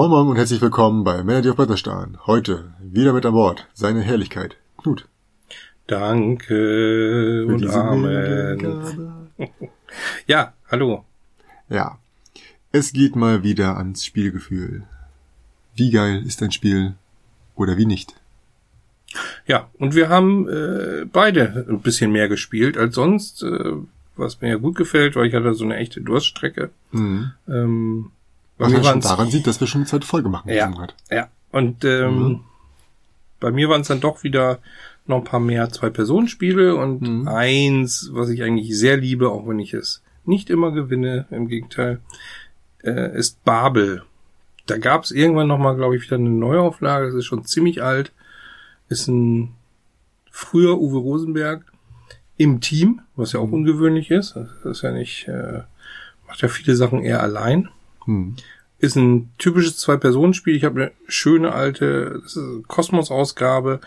Moin Moin und herzlich willkommen bei Melody of Butterstan. Heute wieder mit an Bord seine Herrlichkeit, Knut. Danke und Amen. ja, hallo. Ja, es geht mal wieder ans Spielgefühl. Wie geil ist ein Spiel oder wie nicht? Ja, und wir haben äh, beide ein bisschen mehr gespielt als sonst, äh, was mir ja gut gefällt, weil ich hatte so eine echte Durststrecke. Mhm. Ähm, was man schon daran sieht, dass wir schon eine zweite Folge machen. Ja, ja. Und ähm, mhm. bei mir waren es dann doch wieder noch ein paar mehr Zwei-Personen-Spiele und mhm. eins, was ich eigentlich sehr liebe, auch wenn ich es nicht immer gewinne, im Gegenteil, äh, ist Babel. Da gab es irgendwann noch mal, glaube ich, wieder eine Neuauflage. Das ist schon ziemlich alt. Ist ein früher Uwe Rosenberg im Team, was ja auch mhm. ungewöhnlich ist. Das ist ja nicht, äh, macht ja viele Sachen eher allein. Hm. Ist ein typisches Zwei-Personen-Spiel. Ich habe eine schöne alte Kosmos-Ausgabe.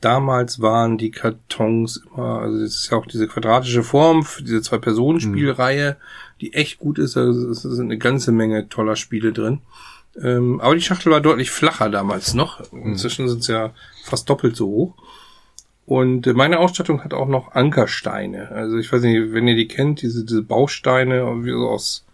Damals waren die Kartons immer, also es ist ja auch diese quadratische Form für diese Zwei-Personen-Spielreihe, die echt gut ist. Also es sind eine ganze Menge toller Spiele drin. Ähm, aber die Schachtel war deutlich flacher damals noch. Hm. Inzwischen sind es ja fast doppelt so hoch. Und äh, meine Ausstattung hat auch noch Ankersteine. Also ich weiß nicht, wenn ihr die kennt, diese, diese Bausteine aus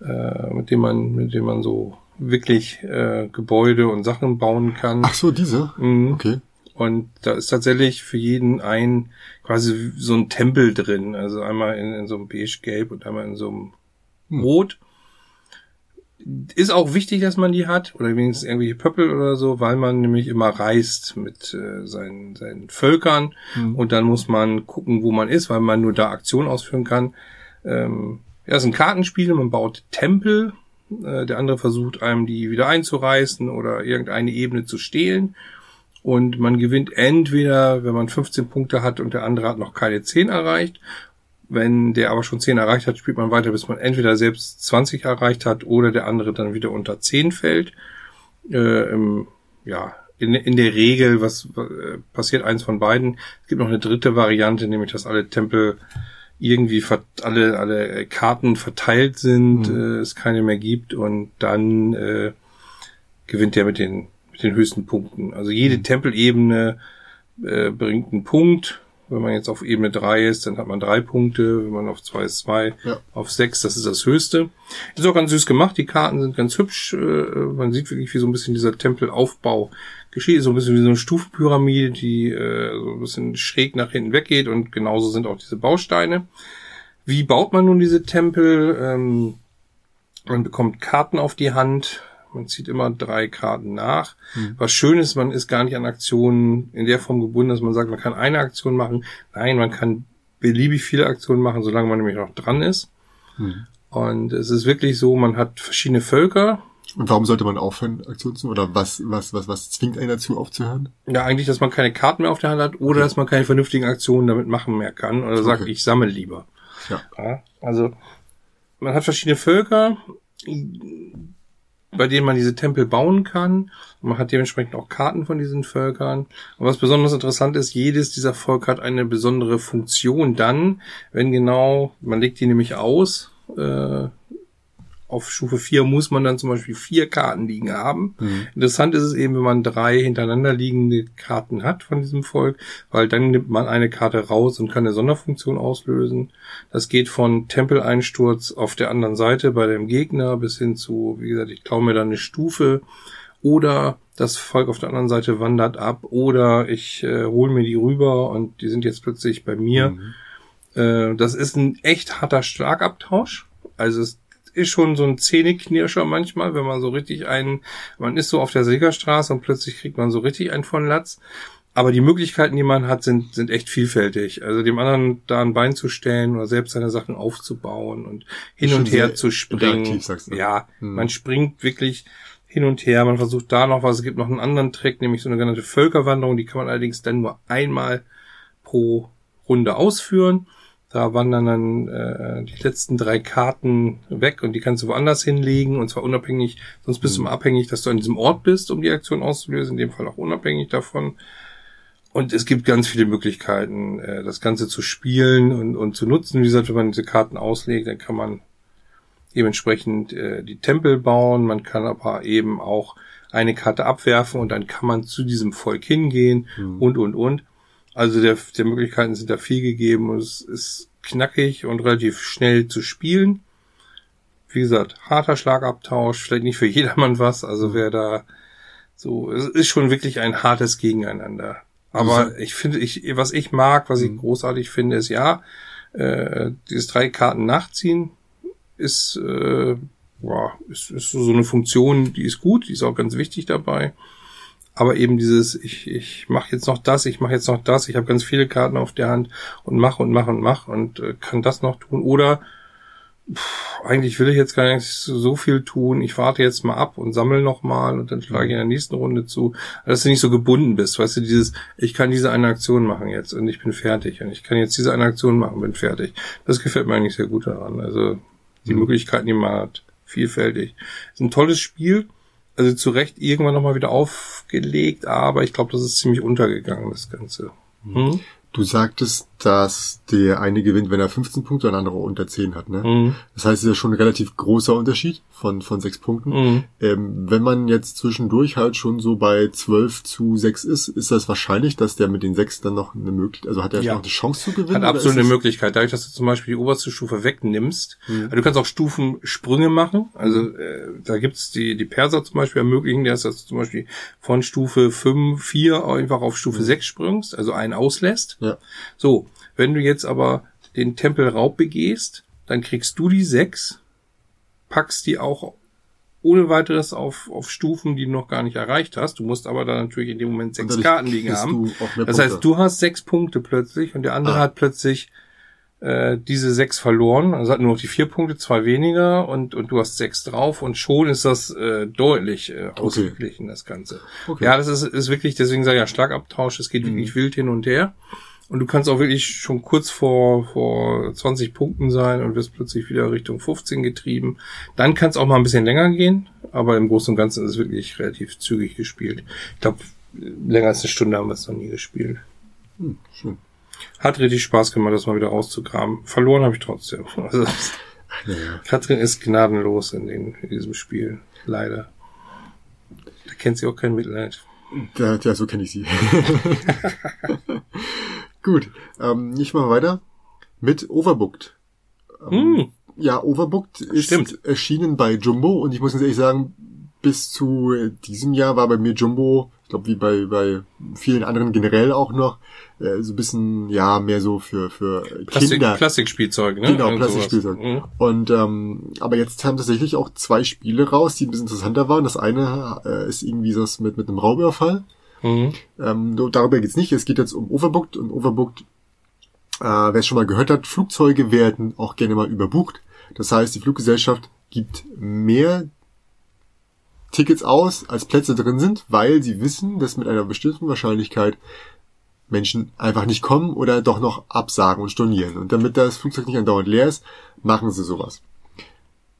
äh, mit dem man, mit dem man so wirklich äh, Gebäude und Sachen bauen kann. Ach so, diese? Mhm. Okay. Und da ist tatsächlich für jeden ein quasi so ein Tempel drin. Also einmal in, in so einem beige-gelb und einmal in so einem hm. Rot. Ist auch wichtig, dass man die hat, oder wenigstens irgendwelche Pöppel oder so, weil man nämlich immer reist mit äh, seinen, seinen Völkern hm. und dann muss man gucken, wo man ist, weil man nur da Aktionen ausführen kann. Ähm, ja, es ist ein Kartenspiel, man baut Tempel, äh, der andere versucht einem die wieder einzureißen oder irgendeine Ebene zu stehlen. Und man gewinnt entweder, wenn man 15 Punkte hat und der andere hat noch keine 10 erreicht. Wenn der aber schon 10 erreicht hat, spielt man weiter, bis man entweder selbst 20 erreicht hat oder der andere dann wieder unter 10 fällt. Äh, im, ja, in, in der Regel, was äh, passiert eins von beiden. Es gibt noch eine dritte Variante, nämlich dass alle Tempel irgendwie alle, alle Karten verteilt sind, mhm. äh, es keine mehr gibt und dann äh, gewinnt der mit den, mit den höchsten Punkten. Also jede mhm. Tempelebene äh, bringt einen Punkt. Wenn man jetzt auf Ebene drei ist, dann hat man drei Punkte. Wenn man auf zwei ist, zwei. Ja. Auf sechs, das ist das Höchste. Ist auch ganz süß gemacht. Die Karten sind ganz hübsch. Äh, man sieht wirklich, wie so ein bisschen dieser Tempelaufbau geschieht. So ein bisschen wie so eine Stufenpyramide, die äh, so ein bisschen schräg nach hinten weggeht und genauso sind auch diese Bausteine. Wie baut man nun diese Tempel? Ähm, man bekommt Karten auf die Hand. Man zieht immer drei Karten nach. Mhm. Was schön ist, man ist gar nicht an Aktionen in der Form gebunden, dass man sagt, man kann eine Aktion machen. Nein, man kann beliebig viele Aktionen machen, solange man nämlich noch dran ist. Mhm. Und es ist wirklich so, man hat verschiedene Völker, und warum sollte man aufhören, Aktionen zu Oder was, was, was, was zwingt einen dazu aufzuhören? Ja, eigentlich, dass man keine Karten mehr auf der Hand hat oder okay. dass man keine vernünftigen Aktionen damit machen mehr kann oder okay. sagt, ich sammle lieber. Ja. ja. Also, man hat verschiedene Völker, bei denen man diese Tempel bauen kann. Und man hat dementsprechend auch Karten von diesen Völkern. Und was besonders interessant ist, jedes dieser Volk hat eine besondere Funktion dann, wenn genau, man legt die nämlich aus, äh, auf Stufe 4 muss man dann zum Beispiel vier Karten liegen haben. Mhm. Interessant ist es eben, wenn man drei hintereinander liegende Karten hat von diesem Volk, weil dann nimmt man eine Karte raus und kann eine Sonderfunktion auslösen. Das geht von Tempeleinsturz auf der anderen Seite bei dem Gegner bis hin zu, wie gesagt, ich klaue mir dann eine Stufe oder das Volk auf der anderen Seite wandert ab oder ich äh, hole mir die rüber und die sind jetzt plötzlich bei mir. Mhm. Äh, das ist ein echt harter Schlagabtausch. Also es ist schon so ein Zähneknirscher manchmal, wenn man so richtig einen, man ist so auf der Siegerstraße und plötzlich kriegt man so richtig einen von Latz. Aber die Möglichkeiten, die man hat, sind, sind echt vielfältig. Also dem anderen da ein Bein zu stellen oder selbst seine Sachen aufzubauen und hin und her zu springen. Ja, hm. man springt wirklich hin und her. Man versucht da noch was. Es gibt noch einen anderen Trick, nämlich so eine genannte Völkerwanderung. Die kann man allerdings dann nur einmal pro Runde ausführen. Da wandern dann äh, die letzten drei Karten weg und die kannst du woanders hinlegen und zwar unabhängig, sonst bist mhm. du immer abhängig, dass du an diesem Ort bist, um die Aktion auszulösen, in dem Fall auch unabhängig davon. Und es gibt ganz viele Möglichkeiten, äh, das Ganze zu spielen und, und zu nutzen. Wie gesagt, wenn man diese Karten auslegt, dann kann man dementsprechend äh, die Tempel bauen. Man kann aber eben auch eine Karte abwerfen und dann kann man zu diesem Volk hingehen Mhm. und, und, und. Also der, der Möglichkeiten sind da viel gegeben und es ist knackig und relativ schnell zu spielen. Wie gesagt, harter Schlagabtausch, vielleicht nicht für jedermann was, also wer da so, es ist schon wirklich ein hartes Gegeneinander. Aber Also- ich finde, ich, was ich mag, was ich Mhm. großartig finde, ist ja, äh, dieses drei Karten nachziehen ist, äh, ja, ist, ist so eine Funktion, die ist gut, die ist auch ganz wichtig dabei. Aber eben dieses, ich, ich mache jetzt noch das, ich mache jetzt noch das, ich habe ganz viele Karten auf der Hand und mache und mache und mache und äh, kann das noch tun. Oder pff, eigentlich will ich jetzt gar nicht so viel tun, ich warte jetzt mal ab und sammle noch mal und dann schlage ich in der nächsten Runde zu. Dass du nicht so gebunden bist, weißt du, dieses, ich kann diese eine Aktion machen jetzt und ich bin fertig und ich kann jetzt diese eine Aktion machen, bin fertig. Das gefällt mir eigentlich sehr gut daran. Also die Mhm. Möglichkeiten, die man hat, vielfältig. Ist ein tolles Spiel. Also zu Recht irgendwann nochmal wieder aufgelegt, aber ich glaube, das ist ziemlich untergegangen, das Ganze. Hm? Du sagtest, dass der eine gewinnt, wenn er 15 Punkte und der andere unter 10 hat, ne? Hm? Das heißt, es ist ja schon ein relativ großer Unterschied von, von sechs Punkten. Hm? Ähm, wenn man jetzt zwischendurch halt schon so bei 12 zu 6 ist, ist das wahrscheinlich, dass der mit den sechs dann noch eine Möglichkeit, also hat er Ja. noch eine Chance zu gewinnen? Hat absolut eine Möglichkeit. Dadurch, dass du zum Beispiel die oberste Stufe wegnimmst. Mhm. Also du kannst auch Stufensprünge machen. Also äh, da gibt's die, die Perser zum Beispiel ermöglichen dass du zum Beispiel von Stufe 5, 4 einfach auf Stufe 6 springst, also einen auslässt. Ja. So, wenn du jetzt aber den Tempelraub begehst, dann kriegst du die 6, packst die auch ohne weiteres auf, auf Stufen, die du noch gar nicht erreicht hast. Du musst aber dann natürlich in dem Moment sechs Karten liegen haben. Das heißt, du hast sechs Punkte plötzlich und der andere Ah. hat plötzlich äh, diese sechs verloren. Also hat nur noch die vier Punkte, zwei weniger und, und du hast sechs drauf und schon ist das äh, deutlich äh, ausgeglichen, das Ganze. Okay. Ja, das ist, ist wirklich, deswegen sage ich ja Schlagabtausch, es geht Mhm. wirklich wild hin und her. Und du kannst auch wirklich schon kurz vor, vor 20 Punkten sein und wirst plötzlich wieder Richtung 15 getrieben. Dann kann es auch mal ein bisschen länger gehen, aber im Großen und Ganzen ist es wirklich relativ zügig gespielt. Ich glaube, länger als eine Stunde haben wir es noch nie gespielt. Hm, schön. Hat richtig Spaß gemacht, das mal wieder rauszukramen. Verloren habe ich trotzdem. Also, ja. Katrin ist gnadenlos in, den, in diesem Spiel. Leider. Da kennt sie auch kein Mitleid. Ja, ja, so kenne ich sie. Gut, ähm, ich mache weiter mit Overbooked. Ähm, Hm. Ja, Overbooked ist Stimmt. erschienen bei Jumbo und ich muss ganz ehrlich sagen, bis zu diesem Jahr war bei mir Jumbo, ich glaube wie bei, bei vielen anderen generell auch noch, äh, so ein bisschen, ja, mehr so für, für Plastik, Kinder. Plastikspielzeug, ne? Genau. Plastikspielzeug. Mhm. Und ähm, aber jetzt haben tatsächlich auch zwei Spiele raus, die ein bisschen interessanter waren. Das eine äh, ist irgendwie das mit mit einem Raubüberfall. Mhm. Ähm, darüber geht's nicht. Es geht jetzt um Overbooked und Overbooked, äh, wer es schon mal gehört hat, Flugzeuge werden auch gerne mal überbucht. Das heißt, die Fluggesellschaft gibt mehr Tickets aus, als Plätze drin sind, weil sie wissen, dass mit einer bestimmten Wahrscheinlichkeit Menschen einfach nicht kommen oder doch noch absagen und stornieren. Und damit das Flugzeug nicht andauernd leer ist, machen sie sowas.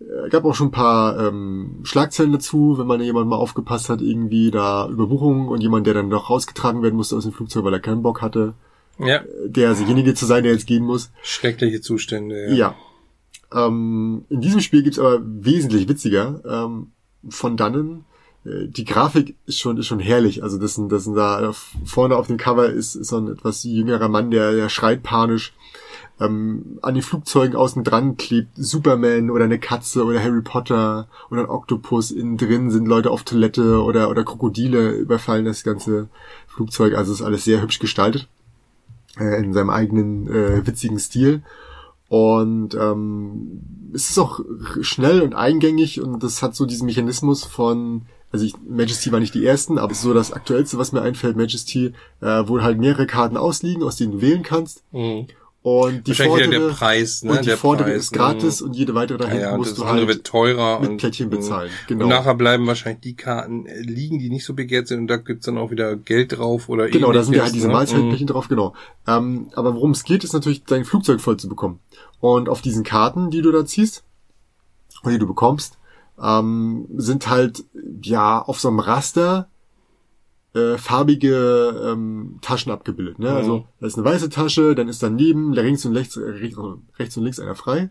Äh, gab auch schon ein paar ähm, Schlagzeilen dazu, wenn man jemand mal aufgepasst hat, irgendwie da Überbuchungen und jemand, der dann noch rausgetragen werden musste aus dem Flugzeug, weil er keinen Bock hatte, Ja, der derjenige zu sein, der jetzt gehen muss. schreckliche Zustände. Ja. Ähm, in diesem Spiel gibt's aber wesentlich witziger ähm, von dannen. äh, Die Grafik ist schon, ist schon herrlich. Also das sind, das sind da vorne auf dem Cover ist, ist so ein etwas jüngerer Mann, der, der schreit panisch. Ähm, an den Flugzeugen außen dran klebt Superman oder eine Katze oder Harry Potter oder ein Oktopus. Innen drin sind Leute auf Toilette oder, oder Krokodile überfallen das ganze Flugzeug. Also ist alles sehr hübsch gestaltet. Äh, in seinem eigenen äh, witzigen Stil. Und ähm, es ist auch schnell und eingängig und das hat so diesen Mechanismus von, also ich, Majesty war nicht die ersten, aber so das aktuellste, was mir einfällt, Majesty, äh, wo halt mehrere Karten ausliegen, aus denen du wählen kannst. Mhm. Und die vordere, der Preis, ne? und die der vordere Preis, ist gratis ne? und jede weitere da Ja, ja, und musst du halt wird teurer mit und, Plättchen bezahlen. Und Genau. nachher bleiben wahrscheinlich die Karten äh, liegen, die nicht so begehrt sind und da gibt's dann auch wieder Geld drauf oder Genau, da sind ja halt diese ne? Mahlzeitplättchen drauf, genau. Ähm, aber worum es geht, ist natürlich, dein Flugzeug voll zu bekommen. Und auf diesen Karten, die du da ziehst, und die du bekommst, ähm, sind halt, ja, auf so einem Raster äh, farbige ähm, Taschen abgebildet. Ne? Also da ist eine weiße Tasche, dann ist daneben links und rechts, rechts, und links einer frei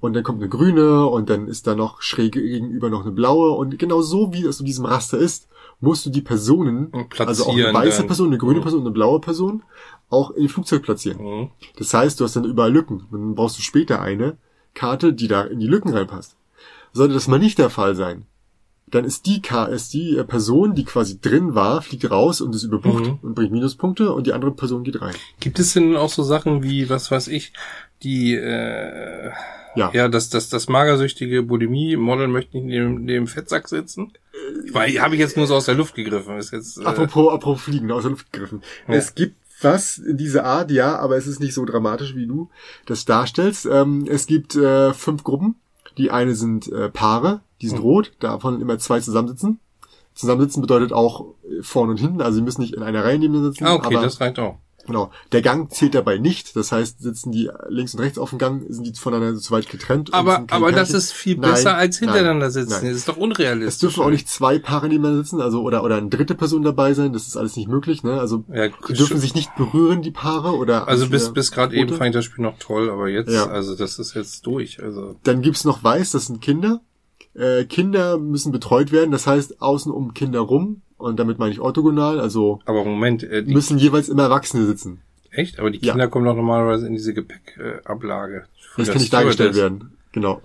und dann kommt eine grüne und dann ist da noch schräg gegenüber noch eine blaue und genau so wie es in diesem Raster ist, musst du die Personen, also auch eine weiße dann. Person, eine grüne Mhm. Person und eine blaue Person auch in dem Flugzeug platzieren. Mhm. Das heißt, du hast dann überall Lücken. Dann brauchst du später eine Karte, die da in die Lücken reinpasst. Sollte das mal nicht der Fall sein, dann ist die, ist die äh, Person, die quasi drin war, fliegt raus und ist überbucht Mhm. und bringt Minuspunkte und die andere Person geht rein. Gibt es denn auch so Sachen wie, was weiß ich, die, äh, Ja. ja, das, das, das magersüchtige Bulimie-Model möchte nicht neben, neben dem Fettsack sitzen? Weil, habe ich jetzt nur so aus der Luft gegriffen. Ist jetzt, äh, Apropos, apropos Fliegen, aus der Luft gegriffen. Ja. Es gibt was in dieser Art, ja, aber es ist nicht so dramatisch, wie du das darstellst. Ähm, es gibt äh, fünf Gruppen. Die eine sind äh, Paare, die sind Mhm. rot, davon immer zwei zusammensitzen. Zusammensitzen bedeutet auch äh, vorne und hinten, also sie müssen nicht in einer Reihe nebeneinander sitzen. ah, okay, aber das reicht auch. Genau. Der Gang zählt dabei nicht. Das heißt, sitzen die links und rechts auf dem Gang, sind die voneinander zu weit getrennt. Aber, aber das ist viel Nein, besser als nein, hintereinander sitzen. nein. Das ist doch unrealistisch. Es dürfen auch nicht zwei Paare nebeneinander sitzen, also oder oder eine dritte Person dabei sein. Das ist alles nicht möglich. Ne? Also Ja, die dürfen sich nicht berühren, die Paare oder Also bis, bis gerade eben fand ich das Spiel noch toll, aber jetzt, Ja. also das ist jetzt durch. Also Dann gibt's noch Weiß, das sind Kinder. Äh, Kinder müssen betreut werden. Das heißt außen um Kinder rum und damit meine ich orthogonal. Also aber Moment, äh, müssen jeweils immer Erwachsene sitzen. echt? Aber die Ja. Kinder kommen doch normalerweise in diese Gepäckablage. Das kann nicht dargestellt werden. Genau.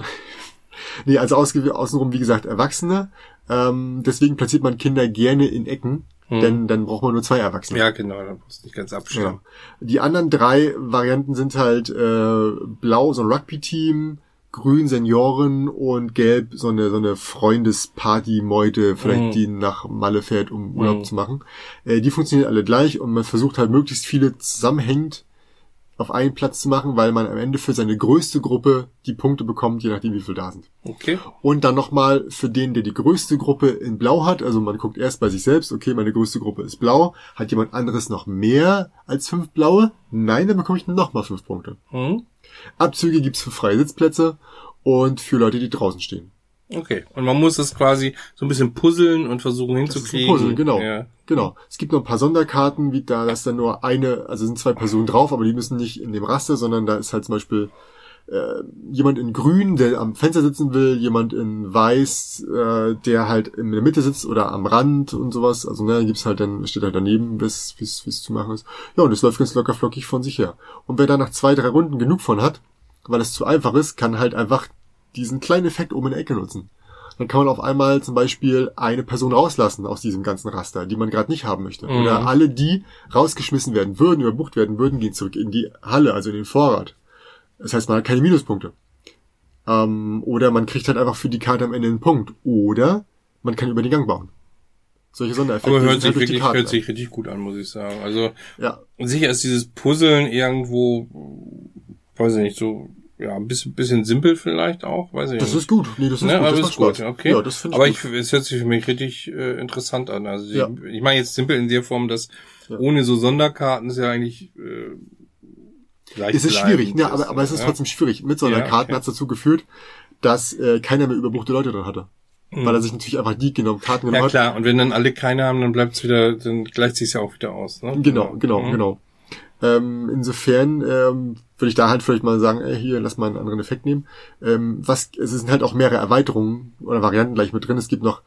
nee, also außenrum, wie gesagt, Erwachsene. Ähm, deswegen platziert man Kinder gerne in Ecken, Hm. denn dann braucht man nur zwei Erwachsene. Ja, genau, dann muss nicht ganz abstimmen. Ja. Die anderen drei Varianten sind halt äh, blau, so ein Rugby-Team, grün Senioren und gelb so eine so eine Freundesparty-Meute, vielleicht Mhm. die nach Malle fährt, um Urlaub Mhm. zu machen. Äh, die funktionieren alle gleich und man versucht halt möglichst viele zusammenhängend auf einen Platz zu machen, weil man am Ende für seine größte Gruppe die Punkte bekommt, je nachdem wie viel da sind. Okay. Und dann nochmal für den, der die größte Gruppe in Blau hat, also man guckt erst bei sich selbst, okay, meine größte Gruppe ist Blau, hat jemand anderes noch mehr als fünf Blaue? Nein, dann bekomme ich nochmal fünf Punkte. Hm? Abzüge gibt's für freie Sitzplätze und für Leute, die draußen stehen. Okay. Und man muss es quasi so ein bisschen puzzeln und versuchen Das ist ein hinzukriegen. Puzzle, genau. Ja. Genau. Es gibt noch ein paar Sonderkarten, wie da, da ist dann nur eine, also sind zwei Personen drauf, aber die müssen nicht in dem Raster, sondern da ist halt zum Beispiel äh, jemand in Grün, der am Fenster sitzen will, jemand in Weiß, äh, der halt in der Mitte sitzt oder am Rand und sowas. Also ne, gibt's halt dann, steht halt daneben, bis wie es zu machen ist. Ja, und es läuft ganz locker flockig von sich her. Und wer da nach zwei, drei Runden genug von hat, weil es zu einfach ist, kann halt einfach diesen kleinen Effekt oben in der Ecke nutzen. Dann kann man auf einmal zum Beispiel eine Person rauslassen aus diesem ganzen Raster, die man gerade nicht haben möchte. Mhm. Oder alle, die rausgeschmissen werden würden, überbucht werden würden, gehen zurück in die Halle, also in den Vorrat. Das heißt, man hat keine Minuspunkte. Ähm, oder man kriegt halt einfach für die Karte am Ende einen Punkt. Oder man kann über den Gang bauen. Solche Sondereffekte Aber hört sind sich halt wirklich, hört sich richtig gut an, muss ich sagen. Also ja, sicher ist dieses Puzzeln irgendwo, weiß ich nicht, so ja, ein bisschen, bisschen simpel vielleicht auch, weiß ich das nicht. ist gut. Nee, das ist Ne, gut. aber Das ist gut, Spaß. okay. Ja, das finde ich aber gut. ich, es hört sich für mich richtig äh, interessant an. Also Ja. ich, ich meine jetzt simpel in der Form, dass Ja. ohne so Sonderkarten ist ja eigentlich äh, Es ist schwierig, ne, aber, aber es ist ja. trotzdem schwierig. Mit Sonderkarten Ja, okay. hat's dazu geführt, dass äh, keiner mehr überbuchte Leute drin hatte. Weil er sich natürlich einfach die genommen, Karten genommen Mhm. Ja hat. klar, und wenn dann alle keine haben, dann bleibt's wieder, dann gleicht sich's ja auch wieder aus. Ne? Genau, genau, Mhm. genau. Ähm, insofern ähm, würde ich da halt vielleicht mal sagen, ey, hier, lass mal einen anderen Effekt nehmen. Ähm, was, es sind halt auch mehrere Erweiterungen oder Varianten gleich mit drin. Es gibt noch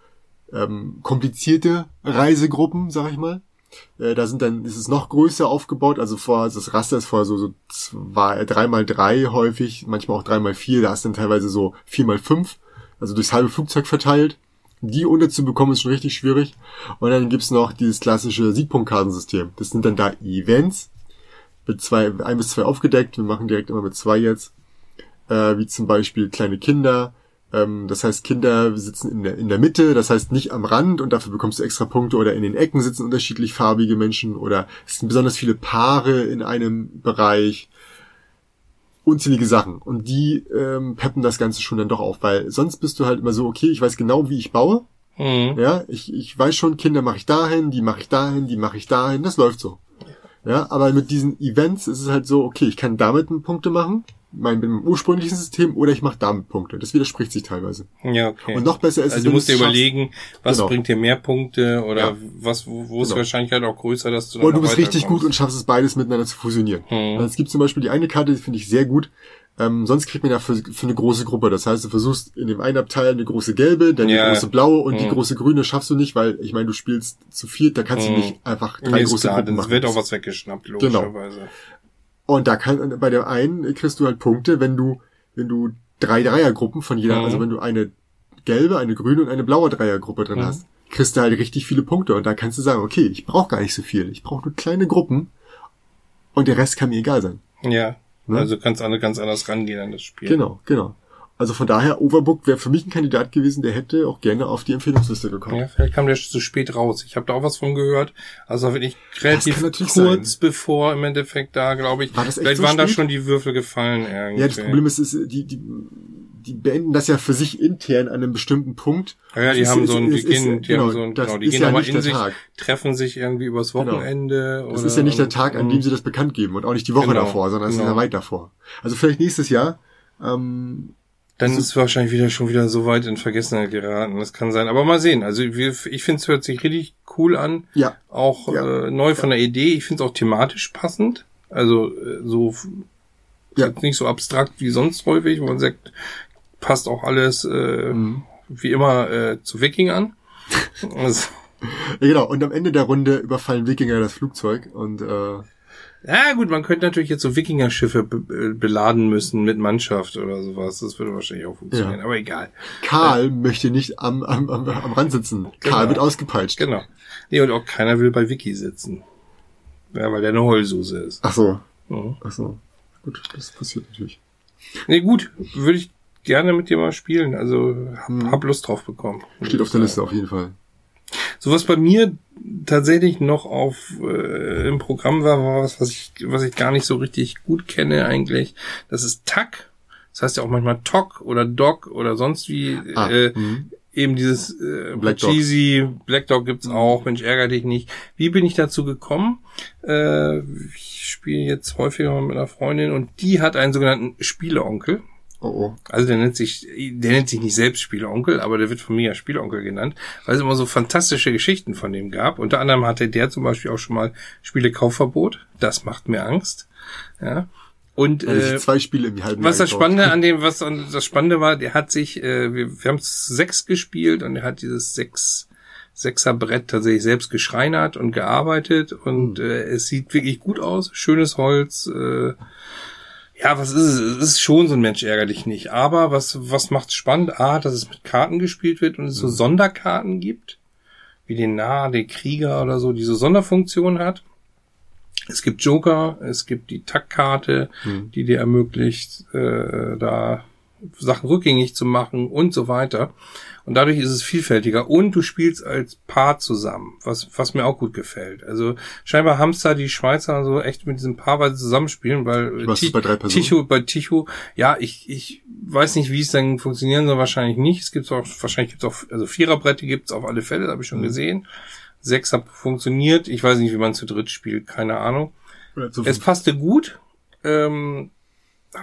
ähm, komplizierte Reisegruppen, sag ich mal. Äh, da sind dann, ist es noch größer aufgebaut. Also vor, also das Raster ist vorher so, so zwei, drei mal drei häufig, manchmal auch drei mal vier. Da ist dann teilweise so vier mal fünf, also durchs halbe Flugzeug verteilt. Die unterzubekommen ist schon richtig schwierig. Und dann gibt's noch dieses klassische Siegpunktkartensystem. Das sind dann da Events mit zwei, ein bis zwei aufgedeckt. Wir machen direkt immer mit zwei jetzt. Äh, wie zum Beispiel kleine Kinder. Ähm, das heißt, Kinder sitzen in der, in der Mitte, das heißt nicht am Rand und dafür bekommst du extra Punkte oder in den Ecken sitzen unterschiedlich farbige Menschen oder es sind besonders viele Paare in einem Bereich. Unzählige Sachen. Und die ähm, peppen das Ganze schon dann doch auf, weil sonst bist du halt immer so, okay, ich weiß genau, wie ich baue. Mhm. Ja, ich, ich weiß schon, Kinder mache ich dahin, die mache ich dahin, die mache ich dahin, das läuft so. Ja, aber mit diesen Events ist es halt so, okay, ich kann damit Punkte machen, meinem, ursprünglichen System oder ich mache damit Punkte. Das widerspricht sich teilweise. Ja, okay. Und noch besser ist also es, du musst dir es überlegen, was Genau. bringt dir mehr Punkte oder Ja. was, wo, wo ist die Genau. Wahrscheinlichkeit auch größer, dass du Oder du bist richtig gut und schaffst es beides miteinander zu fusionieren. Mhm. Es gibt zum Beispiel die eine Karte, die finde ich sehr gut. Ähm, sonst kriegt man ja für, für eine große Gruppe. Das heißt, du versuchst in dem einen Abteil eine große gelbe, dann Ja. eine große blaue und die Mhm. große grüne schaffst du nicht, weil ich meine, du spielst zu viert, da kannst Mhm. du nicht einfach drei ist große klar, Gruppen dann machen. wird auch was weggeschnappt, Genau. Und da kann, bei der einen kriegst du halt Punkte, wenn du, wenn du drei Dreiergruppen von jeder, Mhm. also wenn du eine gelbe, eine grüne und eine blaue Dreiergruppe drin Mhm. hast, kriegst du halt richtig viele Punkte. Und da kannst du sagen, okay, ich brauche gar nicht so viel. Ich brauche nur kleine Gruppen und der Rest kann mir egal sein. Ja, Ne? also kannst du ganz anders rangehen an das Spiel. Genau, genau. Also von daher, Overbooked wäre für mich ein Kandidat gewesen, der hätte auch gerne auf die Empfehlungsliste gekommen. Ja, vielleicht kam der zu spät raus. Ich habe da auch was von gehört. Also wirklich relativ kann natürlich kurz sein. bevor im Endeffekt da, glaube ich. War das vielleicht so waren da spät? schon die Würfel gefallen irgendwie. Ja, das Problem ist, ist die, die, die beenden das ja für sich intern an einem bestimmten Punkt. Ja, ja, die haben ist- so einen, es die genau, haben so einen, genau, die gehen ja nicht in der sich, Tag. treffen sich irgendwie übers Genau. Wochenende. Das oder, ist ja nicht der Tag, an dem sie das bekannt geben und auch nicht die Woche Genau, davor, sondern es ist genau. ja weit davor. Also vielleicht nächstes Jahr. Ähm, Dann ist es wahrscheinlich wieder schon wieder so weit in Vergessenheit geraten. Das kann sein. Aber mal sehen. Also ich finde es hört sich richtig cool an. ja, Auch Ja. äh, neu von der Idee. Ich finde es auch thematisch passend. Also äh, so Ja. nicht so abstrakt wie sonst häufig, wo man sagt, passt auch alles äh, Mhm. wie immer äh, zu Wikingern. also, ja, genau. Und am Ende der Runde überfallen Wikinger das Flugzeug und äh, ja gut, man könnte natürlich jetzt so Wikinger-Schiffe be äh, beladen müssen mit Mannschaft oder sowas. Das würde wahrscheinlich auch funktionieren. Ja. Aber egal. Karl möchte nicht am, am, am, am Rand sitzen. Karl Genau. wird ausgepeitscht. Genau. Nee, und auch keiner will bei Wiki sitzen. Ja, weil der eine Heulsuse ist. Ach so, Mhm. ach so. Gut, das passiert natürlich. Nee, gut, würde ich gerne mit dir mal spielen. Also hab, Mhm. hab Lust drauf bekommen. Steht auf der Liste auf jeden Fall. So was bei mir tatsächlich noch auf äh, im Programm war, war was, was ich, was ich gar nicht so richtig gut kenne eigentlich. Das ist TAC. Das heißt ja auch manchmal TOC oder DOC oder sonst wie. Ah, äh, mhm. eben dieses äh, Black Dog. Cheesy, Black Dog gibt's auch, Mensch, ärger dich nicht. Wie bin ich dazu gekommen? Äh, ich spiele jetzt häufiger mit einer Freundin und die hat einen sogenannten Spieleonkel. Oh, oh. Also der nennt sich, der nennt sich nicht selbst Spieleonkel, aber der wird von mir ja Spieleonkel genannt, weil es immer so fantastische Geschichten von dem gab. Unter anderem hatte der zum Beispiel auch schon mal Spielekaufverbot. Das macht mir Angst. Ja. Und äh, zwei Spiele im halben was das. Spannende an dem, was das Spannende war, der hat sich, äh, wir, wir haben sechs gespielt und er hat dieses sechs Sechser Brett tatsächlich selbst geschreinert und gearbeitet und äh, es sieht wirklich gut aus, schönes Holz. Äh, ja, was ist es? Es ist schon so ein Mensch ärgerlich nicht. Aber was was macht's spannend? A, dass es mit Karten gespielt wird und es so Sonderkarten gibt, wie den Narr, den Krieger oder so, die so Sonderfunktion hat. Es gibt Joker, es gibt die Taktkarte, Hm. die dir ermöglicht, äh, da Sachen rückgängig zu machen und so weiter. Und dadurch ist es vielfältiger. Und du spielst als Paar zusammen, was, was mir auch gut gefällt. Also scheinbar Hamster, die Schweizer so echt mit diesem Paarweise zusammenspielen, weil Du machst Ti- es bei? Ticho, bei Ticho, ja, ich, ich weiß nicht, wie es dann funktionieren soll, wahrscheinlich nicht. Es gibt auch, wahrscheinlich gibt es auch, also Viererbrette gibt es auf alle Fälle, das habe ich schon Mhm. gesehen. Sechser funktioniert. Ich weiß nicht, wie man zu dritt spielt, keine Ahnung. Es passte gut. Ähm,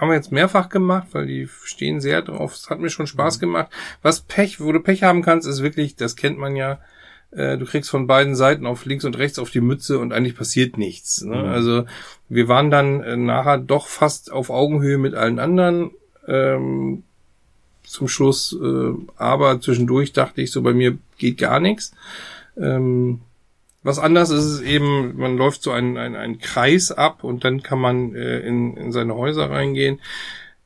haben wir jetzt mehrfach gemacht, weil die stehen sehr drauf. Es hat mir schon Mhm. Spaß gemacht. Was Pech, wo du Pech haben kannst, ist wirklich, das kennt man ja, äh, du kriegst von beiden Seiten auf links und rechts auf die Mütze und eigentlich passiert nichts. Ne? Mhm. Also wir waren dann äh, nachher doch fast auf Augenhöhe mit allen anderen. Ähm, zum Schluss, äh, aber zwischendurch dachte ich so, bei mir geht gar nichts. Ähm, was anders ist es eben, man läuft so einen, einen, einen Kreis ab und dann kann man äh, in, in seine Häuser reingehen.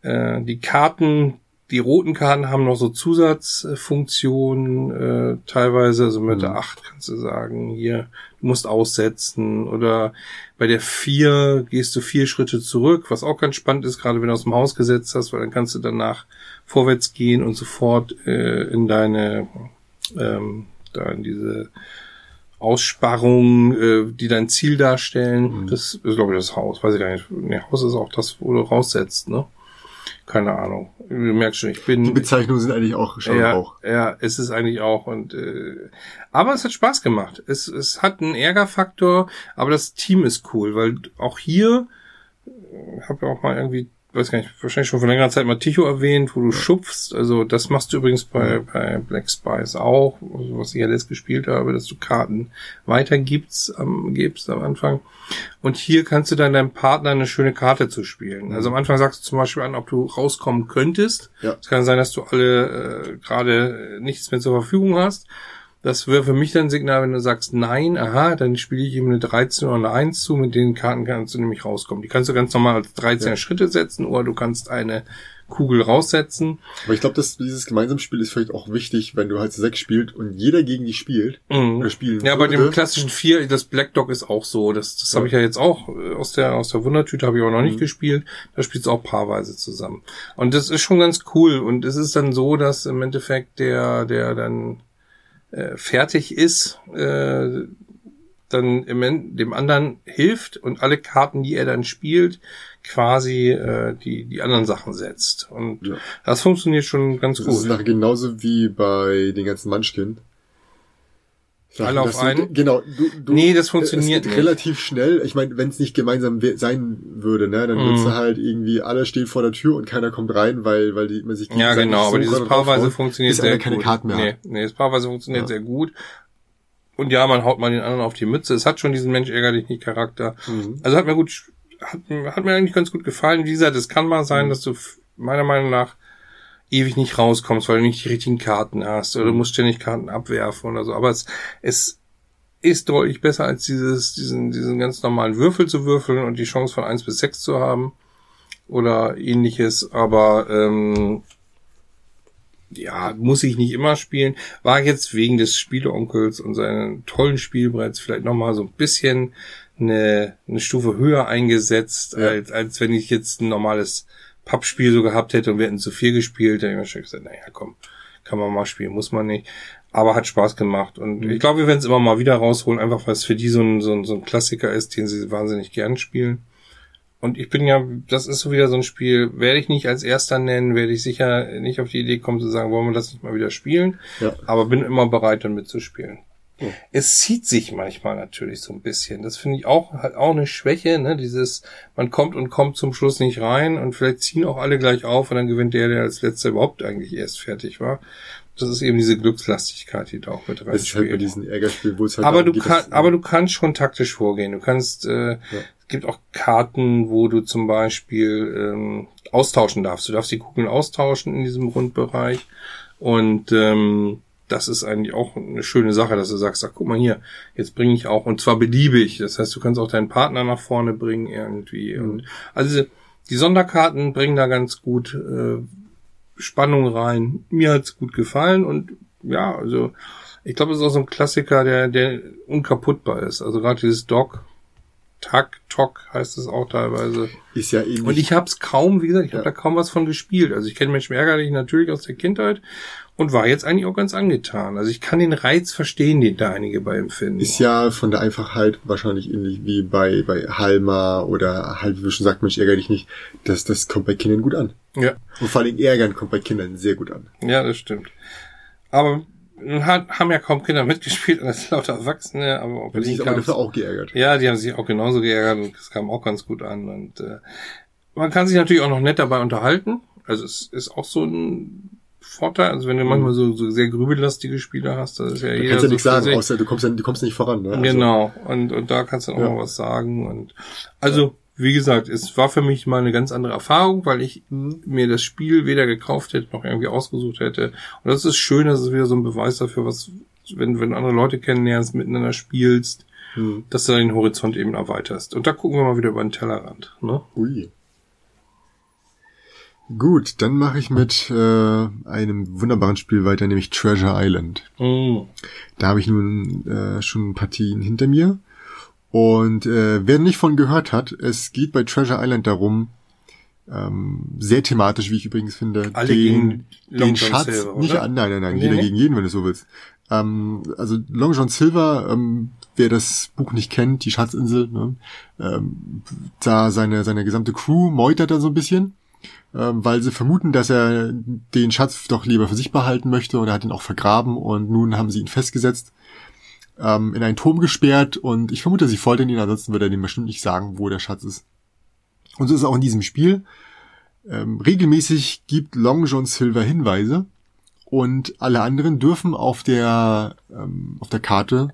Äh, die Karten, die roten Karten haben noch so Zusatzfunktionen, äh, teilweise, also mit der Mhm. 8 kannst du sagen, hier, du musst aussetzen oder bei der 4 gehst du vier Schritte zurück, was auch ganz spannend ist, gerade wenn du aus dem Haus gesetzt hast, weil dann kannst du danach vorwärts gehen und sofort äh, in deine, ähm, da in diese Aussparungen, äh, die dein Ziel darstellen. Mhm. Das ist, glaube ich, das Haus. Weiß ich gar nicht. Nee, Haus ist auch das, wo du raussetzt, ne? Keine Ahnung. Du merkst schon, ich bin. Die Bezeichnungen sind eigentlich auch schon ja, auch. ja, es ist eigentlich auch und äh, aber es hat Spaß gemacht. Es, es hat einen Ärgerfaktor, aber das Team ist cool, weil auch hier äh, habe ja auch mal irgendwie weiß gar nicht, wahrscheinlich schon vor längerer Zeit mal Ticho erwähnt, wo du schupfst. Also das machst du übrigens bei, bei Black Spice auch, also was ich ja letzt gespielt habe, dass du Karten weitergibst am, gibst am Anfang. Und hier kannst du dann deinem Partner eine schöne Karte zu spielen. Also am Anfang sagst du zum Beispiel an, ob du rauskommen könntest. Ja. Es kann sein, dass du alle äh, gerade nichts mehr zur Verfügung hast. Das wäre für mich dann ein Signal, wenn du sagst nein, aha, dann spiele ich ihm eine 13 oder eine 1 zu, mit den Karten kannst du nämlich rauskommen. Die kannst du ganz normal als 13 ja. Schritte setzen oder du kannst eine Kugel raussetzen. Aber ich glaube, dass dieses Gemeinsamspiel ist vielleicht auch wichtig, wenn du halt sechs spielt und jeder gegen dich spielt mhm. oder spielen Ja, würde. bei dem klassischen vier, das Black Dog ist auch so. Das, das ja. habe ich ja jetzt auch äh, aus der aus der Wundertüte habe ich auch noch nicht mhm. gespielt. Da spielt es auch paarweise zusammen. Und das ist schon ganz cool. Und es ist dann so, dass im Endeffekt der der dann äh, fertig ist, äh, dann im, dem anderen hilft und alle Karten, die er dann spielt, quasi äh, die die anderen Sachen setzt. Und ja. das funktioniert schon ganz das gut. Das ist genauso wie bei den ganzen Munchkin. Alle auf einen? Genau. Du, du, nee, das funktioniert nicht. relativ schnell. Ich meine, wenn es nicht gemeinsam sein würde, ne, dann mm. würdest du halt irgendwie, alle stehen vor der Tür und keiner kommt rein, weil, weil die man sich Ja, genau, so aber dieses Paarweise funktioniert sehr gut. keine Karten mehr nee, nee, das Paarweise funktioniert ja. sehr gut. Und ja, man haut mal den anderen auf die Mütze. Es hat schon diesen Mensch ärgerlich nicht Charakter. Mhm. Also hat mir gut, hat, hat mir eigentlich ganz gut gefallen. Wie gesagt, es kann mal sein, mhm. dass du meiner Meinung nach ewig nicht rauskommst, weil du nicht die richtigen Karten hast oder du musst ständig Karten abwerfen oder so. Aber es, es ist deutlich besser als dieses, diesen, diesen ganz normalen Würfel zu würfeln und die Chance von eins bis sechs zu haben oder ähnliches. Aber ähm, ja, muss ich nicht immer spielen. War jetzt wegen des Spieleonkels und seinen tollen Spielbretts vielleicht nochmal so ein bisschen eine, eine Stufe höher eingesetzt, ja. als, als wenn ich jetzt ein normales Pappspiel so gehabt hätte und wir hätten zu viel gespielt, dann hätte ich mir schon gesagt, naja, komm, kann man mal spielen, muss man nicht. Aber hat Spaß gemacht. Und mhm. ich glaube, wir werden es immer mal wieder rausholen, einfach weil es für die so ein, so, ein, so ein Klassiker ist, den sie wahnsinnig gern spielen. Und ich bin ja, das ist so wieder so ein Spiel, werde ich nicht als erster nennen, werde ich sicher nicht auf die Idee kommen zu sagen, wollen wir das nicht mal wieder spielen. Ja. Aber bin immer bereit, dann mitzuspielen. Es zieht sich manchmal natürlich so ein bisschen. Das finde ich auch halt auch eine Schwäche, ne? Dieses, man kommt und kommt zum Schluss nicht rein und vielleicht ziehen auch alle gleich auf und dann gewinnt der, der als letzter überhaupt eigentlich erst fertig war. Das ist eben diese Glückslastigkeit, die da auch mit rein Das ist halt bei diesen Ärgerspielen, wo es halt aber du kannst, aber du kannst schon taktisch vorgehen. Du kannst, äh, ja. es gibt auch Karten, wo du zum Beispiel ähm, austauschen darfst. Du darfst die Kugeln austauschen in diesem Rundbereich und ähm, das ist eigentlich auch eine schöne Sache, dass du sagst, ach guck mal hier, jetzt bringe ich auch, und zwar beliebig. Das heißt, du kannst auch deinen Partner nach vorne bringen irgendwie. Mhm. Und also die Sonderkarten bringen da ganz gut äh, Spannung rein. Mir hat's gut gefallen und ja, also ich glaube, es ist auch so ein Klassiker, der, der unkaputtbar ist. Also gerade dieses Dog, Tak, Tok heißt es auch teilweise. Ist ja ähnlich. Und ich habe es kaum, wie gesagt, ich ja. habe da kaum was von gespielt. Also ich kenne Menschen ärgerlich natürlich aus der Kindheit und war jetzt eigentlich auch ganz angetan. Also ich kann den Reiz verstehen, den da einige bei empfinden. Ist ja von der Einfachheit wahrscheinlich ähnlich wie bei, bei Halma oder halt, wie du schon sagt, Mensch, ärger dich nicht. Das, das kommt bei Kindern gut an. Ja. Und vor allem Ärgern kommt bei Kindern sehr gut an. Ja, das stimmt. Aber haben ja kaum Kinder mitgespielt, das lauter Erwachsene, aber auch sich aber dafür auch geärgert. Ja, die haben sich auch genauso geärgert und es kam auch ganz gut an und äh, man kann sich natürlich auch noch nett dabei unterhalten. Also es ist auch so ein Vorteil. Also wenn du mhm. manchmal so, so sehr grübellastige Spiele hast, das ist ja jeder. Du kannst ja nichts sagen, außer du kommst ja, du kommst nicht voran, ne? Also genau. Und, und da kannst du auch ja. mal was sagen. Und also, wie gesagt, es war für mich mal eine ganz andere Erfahrung, weil ich mhm. mir das Spiel weder gekauft hätte noch irgendwie ausgesucht hätte. Und das ist schön, das ist wieder so ein Beweis dafür, was, wenn, wenn andere Leute kennenlernst, miteinander spielst, mhm. dass du den Horizont eben erweiterst. Und da gucken wir mal wieder über den Tellerrand. Ne? Ui. Gut, dann mache ich mit äh, einem wunderbaren Spiel weiter, nämlich Treasure Island. Mm. Da habe ich nun äh, schon Partien hinter mir. Und äh, wer nicht von gehört hat, es geht bei Treasure Island darum, ähm, sehr thematisch, wie ich übrigens finde, Alle den, den Schatz, Silver, nicht an, nein, nein, nein, nee, jeder nee. gegen jeden, wenn du so willst. Ähm, also Long John Silver, ähm, wer das Buch nicht kennt, die Schatzinsel, ne, ähm, da seine, seine gesamte Crew meutert da so ein bisschen weil sie vermuten, dass er den Schatz doch lieber für sich behalten möchte und er hat ihn auch vergraben und nun haben sie ihn festgesetzt, ähm, in einen Turm gesperrt und ich vermute, sie foltern ihn, ansonsten würde er dem bestimmt nicht sagen, wo der Schatz ist. Und so ist es auch in diesem Spiel. Ähm, regelmäßig gibt Long John Silver Hinweise und alle anderen dürfen auf der, ähm, auf der Karte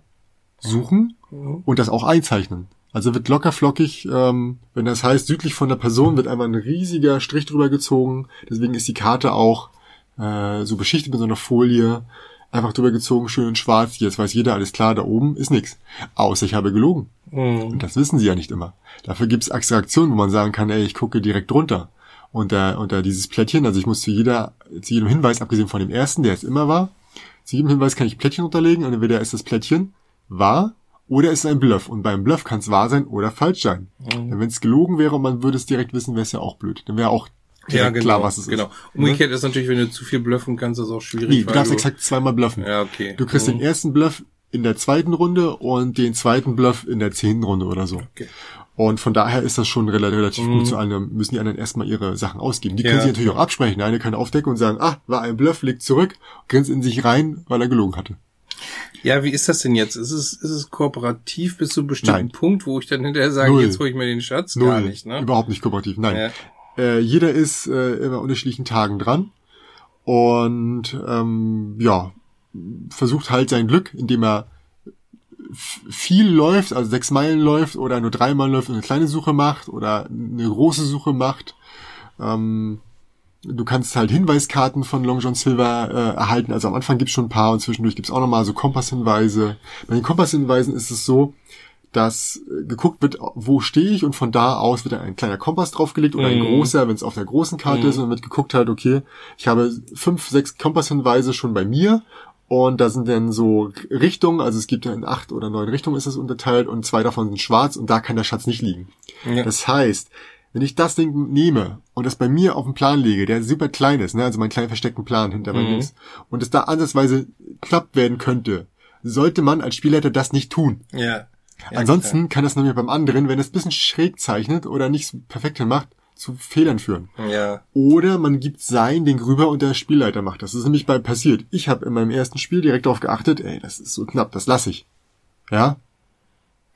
suchen Mhm. und das auch einzeichnen. Also wird locker flockig, ähm, wenn das heißt, südlich von der Person wird einmal ein riesiger Strich drüber gezogen. Deswegen ist die Karte auch äh, so beschichtet mit so einer Folie. Einfach drüber gezogen, schön in schwarz. Jetzt weiß jeder, alles klar, da oben ist nix. Außer ich habe gelogen. Mhm. Und das wissen sie ja nicht immer. Dafür gibt's Abstraktionen, wo man sagen kann, ey, ich gucke direkt drunter. Und da, und da dieses Plättchen, also ich muss zu jeder, zu jedem Hinweis, abgesehen von dem ersten, der es immer war, zu jedem Hinweis kann ich Plättchen unterlegen und entweder ist das Plättchen wahr oder ist es ein Bluff. Und beim Bluff kann es wahr sein oder falsch sein. Mhm. Denn wenn es gelogen wäre und man würde es direkt wissen, wäre es ja auch blöd. Dann wäre auch Ja, genau. klar, was es genau. ist. Ne? Umgekehrt ist natürlich, wenn du zu viel bluffen kannst, ist auch schwierig. Nee, du darfst exakt zweimal bluffen. Ja, okay. Du kriegst Mhm. den ersten Bluff in der zweiten Runde und den zweiten Bluff in der zehnten Runde oder so. Okay. Und von daher ist das schon relativ, relativ Mhm. gut zu einem, müssen die anderen erstmal ihre Sachen ausgeben. Die Ja. können sich natürlich auch absprechen. Der eine kann aufdecken und sagen, ah, war ein Bluff, legt zurück, grinst in sich rein, weil er gelogen hatte. Ja, wie ist das denn jetzt? Ist es, ist es kooperativ bis zu einem bestimmten Nein. Punkt, wo ich dann hinterher sage, Null. jetzt hole ich mir den Schatz? Null. Gar nicht, ne? Überhaupt nicht kooperativ, nein. Ja. Äh, jeder ist äh, immer unterschiedlichen Tagen dran und ähm, ja, versucht halt sein Glück, indem er viel läuft, also sechs Meilen läuft oder nur drei Meilen läuft und eine kleine Suche macht oder eine große Suche macht. Ähm, du kannst halt Hinweiskarten von Long John Silver äh, erhalten. Also am Anfang gibt's schon ein paar und zwischendurch gibt's auch nochmal so Kompasshinweise. Bei den Kompasshinweisen ist es so, dass äh, geguckt wird, wo stehe ich und von da aus wird dann ein kleiner Kompass draufgelegt oder ein Mhm. großer, wenn es auf der großen Karte ist und wird geguckt halt, okay, ich habe fünf, sechs Kompasshinweise schon bei mir und da sind dann so Richtungen, also es gibt ja in acht oder neun Richtungen ist es unterteilt und zwei davon sind schwarz und da kann der Schatz nicht liegen. Ja. Das heißt, wenn ich das Ding nehme und das bei mir auf den Plan lege, der super klein ist, ne, also meinen kleinen versteckten Plan hinter meinem Mhm. Links, und es da ansatzweise knapp werden könnte, sollte man als Spielleiter das nicht tun. ja. Ja, Ansonsten kann das nämlich beim anderen, wenn es ein bisschen schräg zeichnet oder nicht so perfekt hinmacht, zu Fehlern führen. klar. Ja. Oder man gibt sein Ding rüber und der Spielleiter macht das. Das ist nämlich bei passiert. Ich habe in meinem ersten Spiel direkt darauf geachtet, ey, das ist so knapp, das lasse ich. Ja,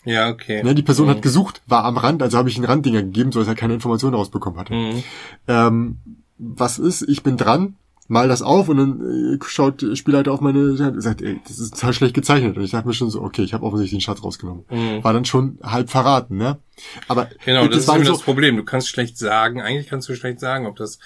Ja, okay. Ne, die Person Mhm. hat gesucht, war am Rand, also habe ich einen Randdinger gegeben, so dass er keine Informationen rausbekommen hatte. Mhm. Ähm, was ist? Ich bin dran, mal das auf und dann äh, schaut Spielleiter auf meine und sagt, ey, das ist total schlecht gezeichnet. Und ich dachte mir schon so, okay, ich habe offensichtlich den Schatz rausgenommen. Mhm. War dann schon halb verraten, ne? Aber Genau, das, ist war eben so, das Problem. Du kannst schlecht sagen, eigentlich kannst du schlecht sagen, ob das.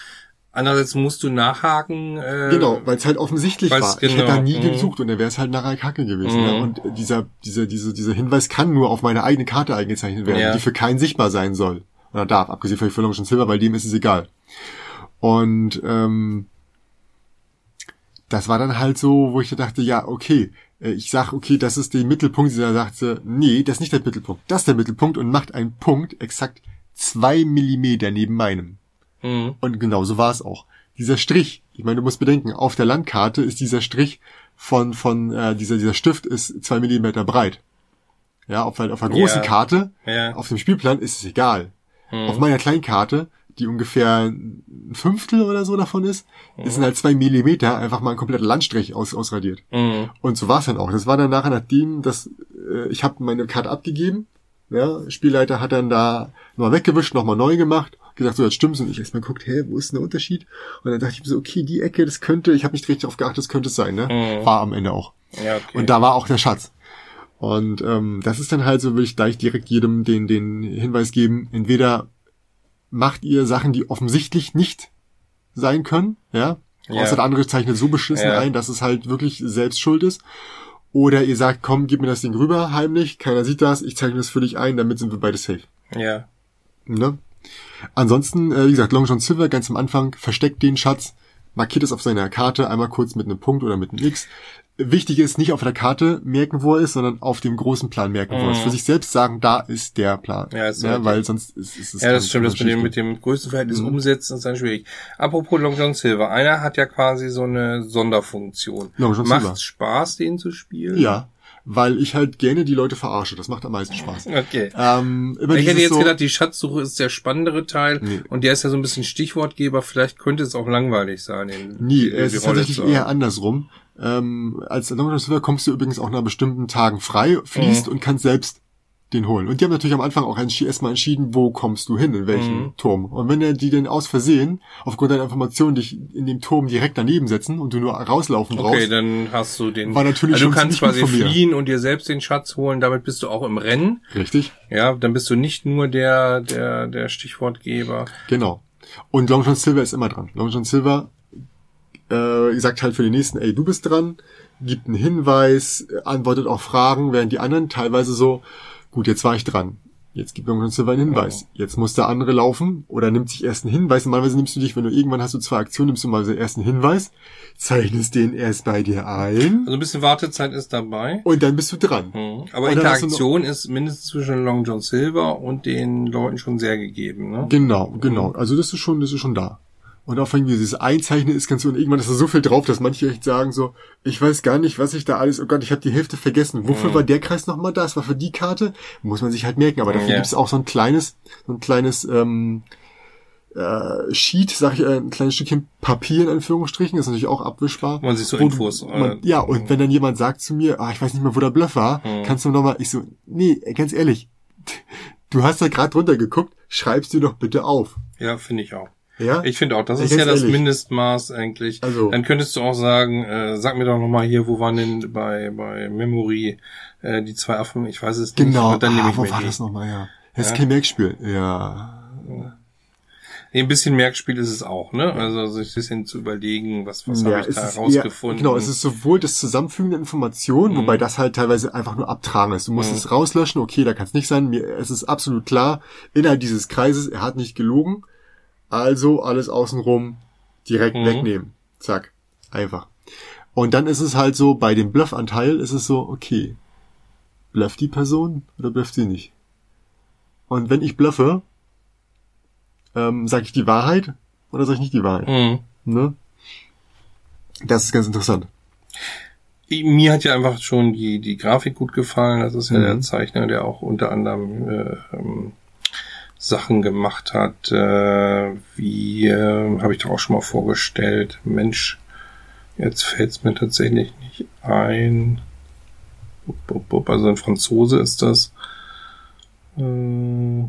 Andererseits musst du nachhaken. Äh, Genau, weil es halt offensichtlich war. Ich hätte genau, da nie mhm. gesucht und dann wäre es halt nachher Kacke gewesen. Mhm. Ne? Und dieser, dieser, dieser, dieser Hinweis kann nur auf meine eigene Karte eingezeichnet werden, Ja. die für keinen sichtbar sein soll. Oder darf, abgesehen von Long John Silver, weil dem ist es egal. Und ähm, das war dann halt so, wo ich dachte, ja, okay, äh, ich sag, okay, das ist der Mittelpunkt. Sie sagte, nee, das ist nicht der Mittelpunkt. Das ist der Mittelpunkt und macht einen Punkt exakt zwei Millimeter neben meinem. Mhm. Und genauso war es auch. Dieser Strich, ich meine, du musst bedenken, auf der Landkarte ist dieser Strich von, von äh, dieser, dieser Stift ist zwei Millimeter breit. Ja, auf, auf einer großen Ja. Karte, Ja. auf dem Spielplan ist es egal. Mhm. Auf meiner kleinen Karte, die ungefähr ein Fünftel oder so davon ist, sind halt zwei Millimeter einfach mal ein kompletter Landstrich aus, ausradiert. Mhm. Und so war es dann auch. Das war dann nachher, nachdem dass äh, ich habe meine Karte abgegeben. Ja, Spielleiter hat dann da nochmal weggewischt, nochmal neu gemacht, gesagt, so jetzt stimmt's. Und ich erstmal geguckt, hä, wo ist denn der Unterschied? Und dann dachte ich mir so, okay, die Ecke, das könnte, ich habe nicht richtig darauf geachtet, das könnte es sein, ne? Mhm. War am Ende auch. Ja, okay. Und da war auch der Schatz. Und ähm, das ist dann halt so, will ich gleich direkt jedem den, den Hinweis geben, entweder macht ihr Sachen, die offensichtlich nicht sein können, ja, Ja. außer der andere zeichnet so beschissen Ja. ein, dass es halt wirklich selbst schuld ist. Oder ihr sagt, komm, gib mir das Ding rüber, heimlich, keiner sieht das, ich zeichne das für dich ein, damit sind wir beide safe. ja. Ne? Ansonsten, äh, wie gesagt, Long John Silver ganz am Anfang versteckt den Schatz, markiert es auf seiner Karte einmal kurz mit einem Punkt oder mit einem X. Wichtig ist, nicht auf der Karte merken, wo er ist, sondern auf dem großen Plan merken, wo er ist. Mhm. Für sich selbst sagen, da ist der Plan. Ja, ist ja, richtig. weil sonst ist, ist es Ja, das stimmt, das mit dem, mit dem Größenverhältnis Mhm. umsetzen ist dann schwierig. Apropos Long John Silver, einer hat ja quasi so eine Sonderfunktion. Long John Macht Silver. Spaß, den zu spielen? Ja, weil ich halt gerne die Leute verarsche. Das macht am meisten Spaß. Okay. Ähm, Ich hätte jetzt so, gedacht, die Schatzsuche ist der spannendere Teil Nee. und der ist ja so ein bisschen Stichwortgeber. Vielleicht könnte es auch langweilig sein. Die- es ist Rolle tatsächlich eher andersrum. Ähm, als Silver kommst du übrigens auch nach bestimmten Tagen frei, fließt Mhm. und kannst selbst den holen. Und die haben natürlich am Anfang auch erstmal entschieden, wo kommst du hin, in welchen Mhm. Turm. Und wenn er die denn aus Versehen, aufgrund deiner Informationen, dich in dem Turm direkt daneben setzen und du nur rauslaufen brauchst, Okay, dann hast du den. War natürlich also du kannst quasi fliehen und dir selbst den Schatz holen. Damit bist du auch im Rennen. richtig, Ja, dann bist du nicht nur der der der Stichwortgeber. genau. Und Long John Silver ist immer dran. Long John Silver äh, sagt halt für den nächsten, ey, du bist dran, gibt einen Hinweis, äh, antwortet auf Fragen, während die anderen teilweise so, gut, jetzt war ich dran. Jetzt gibt Long John Silver einen Hinweis. Jetzt muss der andere laufen oder nimmt sich erst einen Hinweis. Normalerweise nimmst du dich, wenn du irgendwann hast du zwei Aktionen, nimmst du mal den ersten Hinweis, zeichnest den erst bei dir ein Also ein bisschen Wartezeit ist dabei. und dann bist du dran. Mhm. Aber Und Interaktion ist mindestens zwischen Long John Silver und den Leuten schon sehr gegeben. Ne? Genau, genau. Also das ist schon, das ist schon da. Und auch irgendwie dieses Einzeichnen ist ganz so, und irgendwann ist da so viel drauf, dass manche echt sagen so, ich weiß gar nicht, was ich da alles, oh Gott, ich habe die Hälfte vergessen. Wofür war der Kreis nochmal da? Das war für die Karte? Muss man sich halt merken. Aber dafür Ja. gibt's auch so ein kleines, so ein kleines ähm, äh, Sheet, sag ich, äh, ein kleines Stückchen Papier in Anführungsstrichen, ist natürlich auch abwischbar. Man sich so du- Infos, äh, Man, ja, und wenn dann jemand sagt zu mir, ah, ich weiß nicht mehr, wo der Bluff war, Mhm. kannst du nochmal, ich so, nee, ganz ehrlich, du hast da gerade drunter geguckt, schreibst dir doch bitte auf. Ja, finde ich auch. Ja? Ich finde auch, das Ja, ist ja das ehrlich. Mindestmaß eigentlich. Also- Dann könntest du auch sagen, äh, sag mir doch nochmal hier, wo waren denn bei, bei Memory äh, die zwei Affen? Ich weiß es nicht. Genau, dann ah, ich wo war die. das nochmal, ja. Das ist Ja. kein Merkspiel. Ja. Nee, ein bisschen Merkspiel ist es auch, ne? Also sich ein bisschen zu überlegen, was, was ja habe ich da ist herausgefunden. Eher, genau, es ist sowohl das Zusammenfügen der Informationen, wobei das halt teilweise einfach nur abtragen ist. Du musst Mhm. es rauslöschen, okay, da kann es nicht sein. Mir, es ist absolut klar, innerhalb dieses Kreises, er hat nicht gelogen. Also alles außenrum direkt Mhm. wegnehmen. Zack. Einfach. Und dann ist es halt so, bei dem Bluffanteil ist es so, okay, blufft die Person oder blufft sie nicht? Und wenn ich bluffe, ähm, sage ich die Wahrheit oder sage ich nicht die Wahrheit? Mhm. Ne? Das ist ganz interessant. Mir hat ja einfach schon die, die Grafik gut gefallen. Das ist ja Mhm. der Zeichner, der auch unter anderem äh, ähm, Sachen gemacht hat, äh, wie äh, habe ich doch auch schon mal vorgestellt. Mensch, jetzt fällt es mir tatsächlich nicht ein. Also ein Franzose ist das. Äh,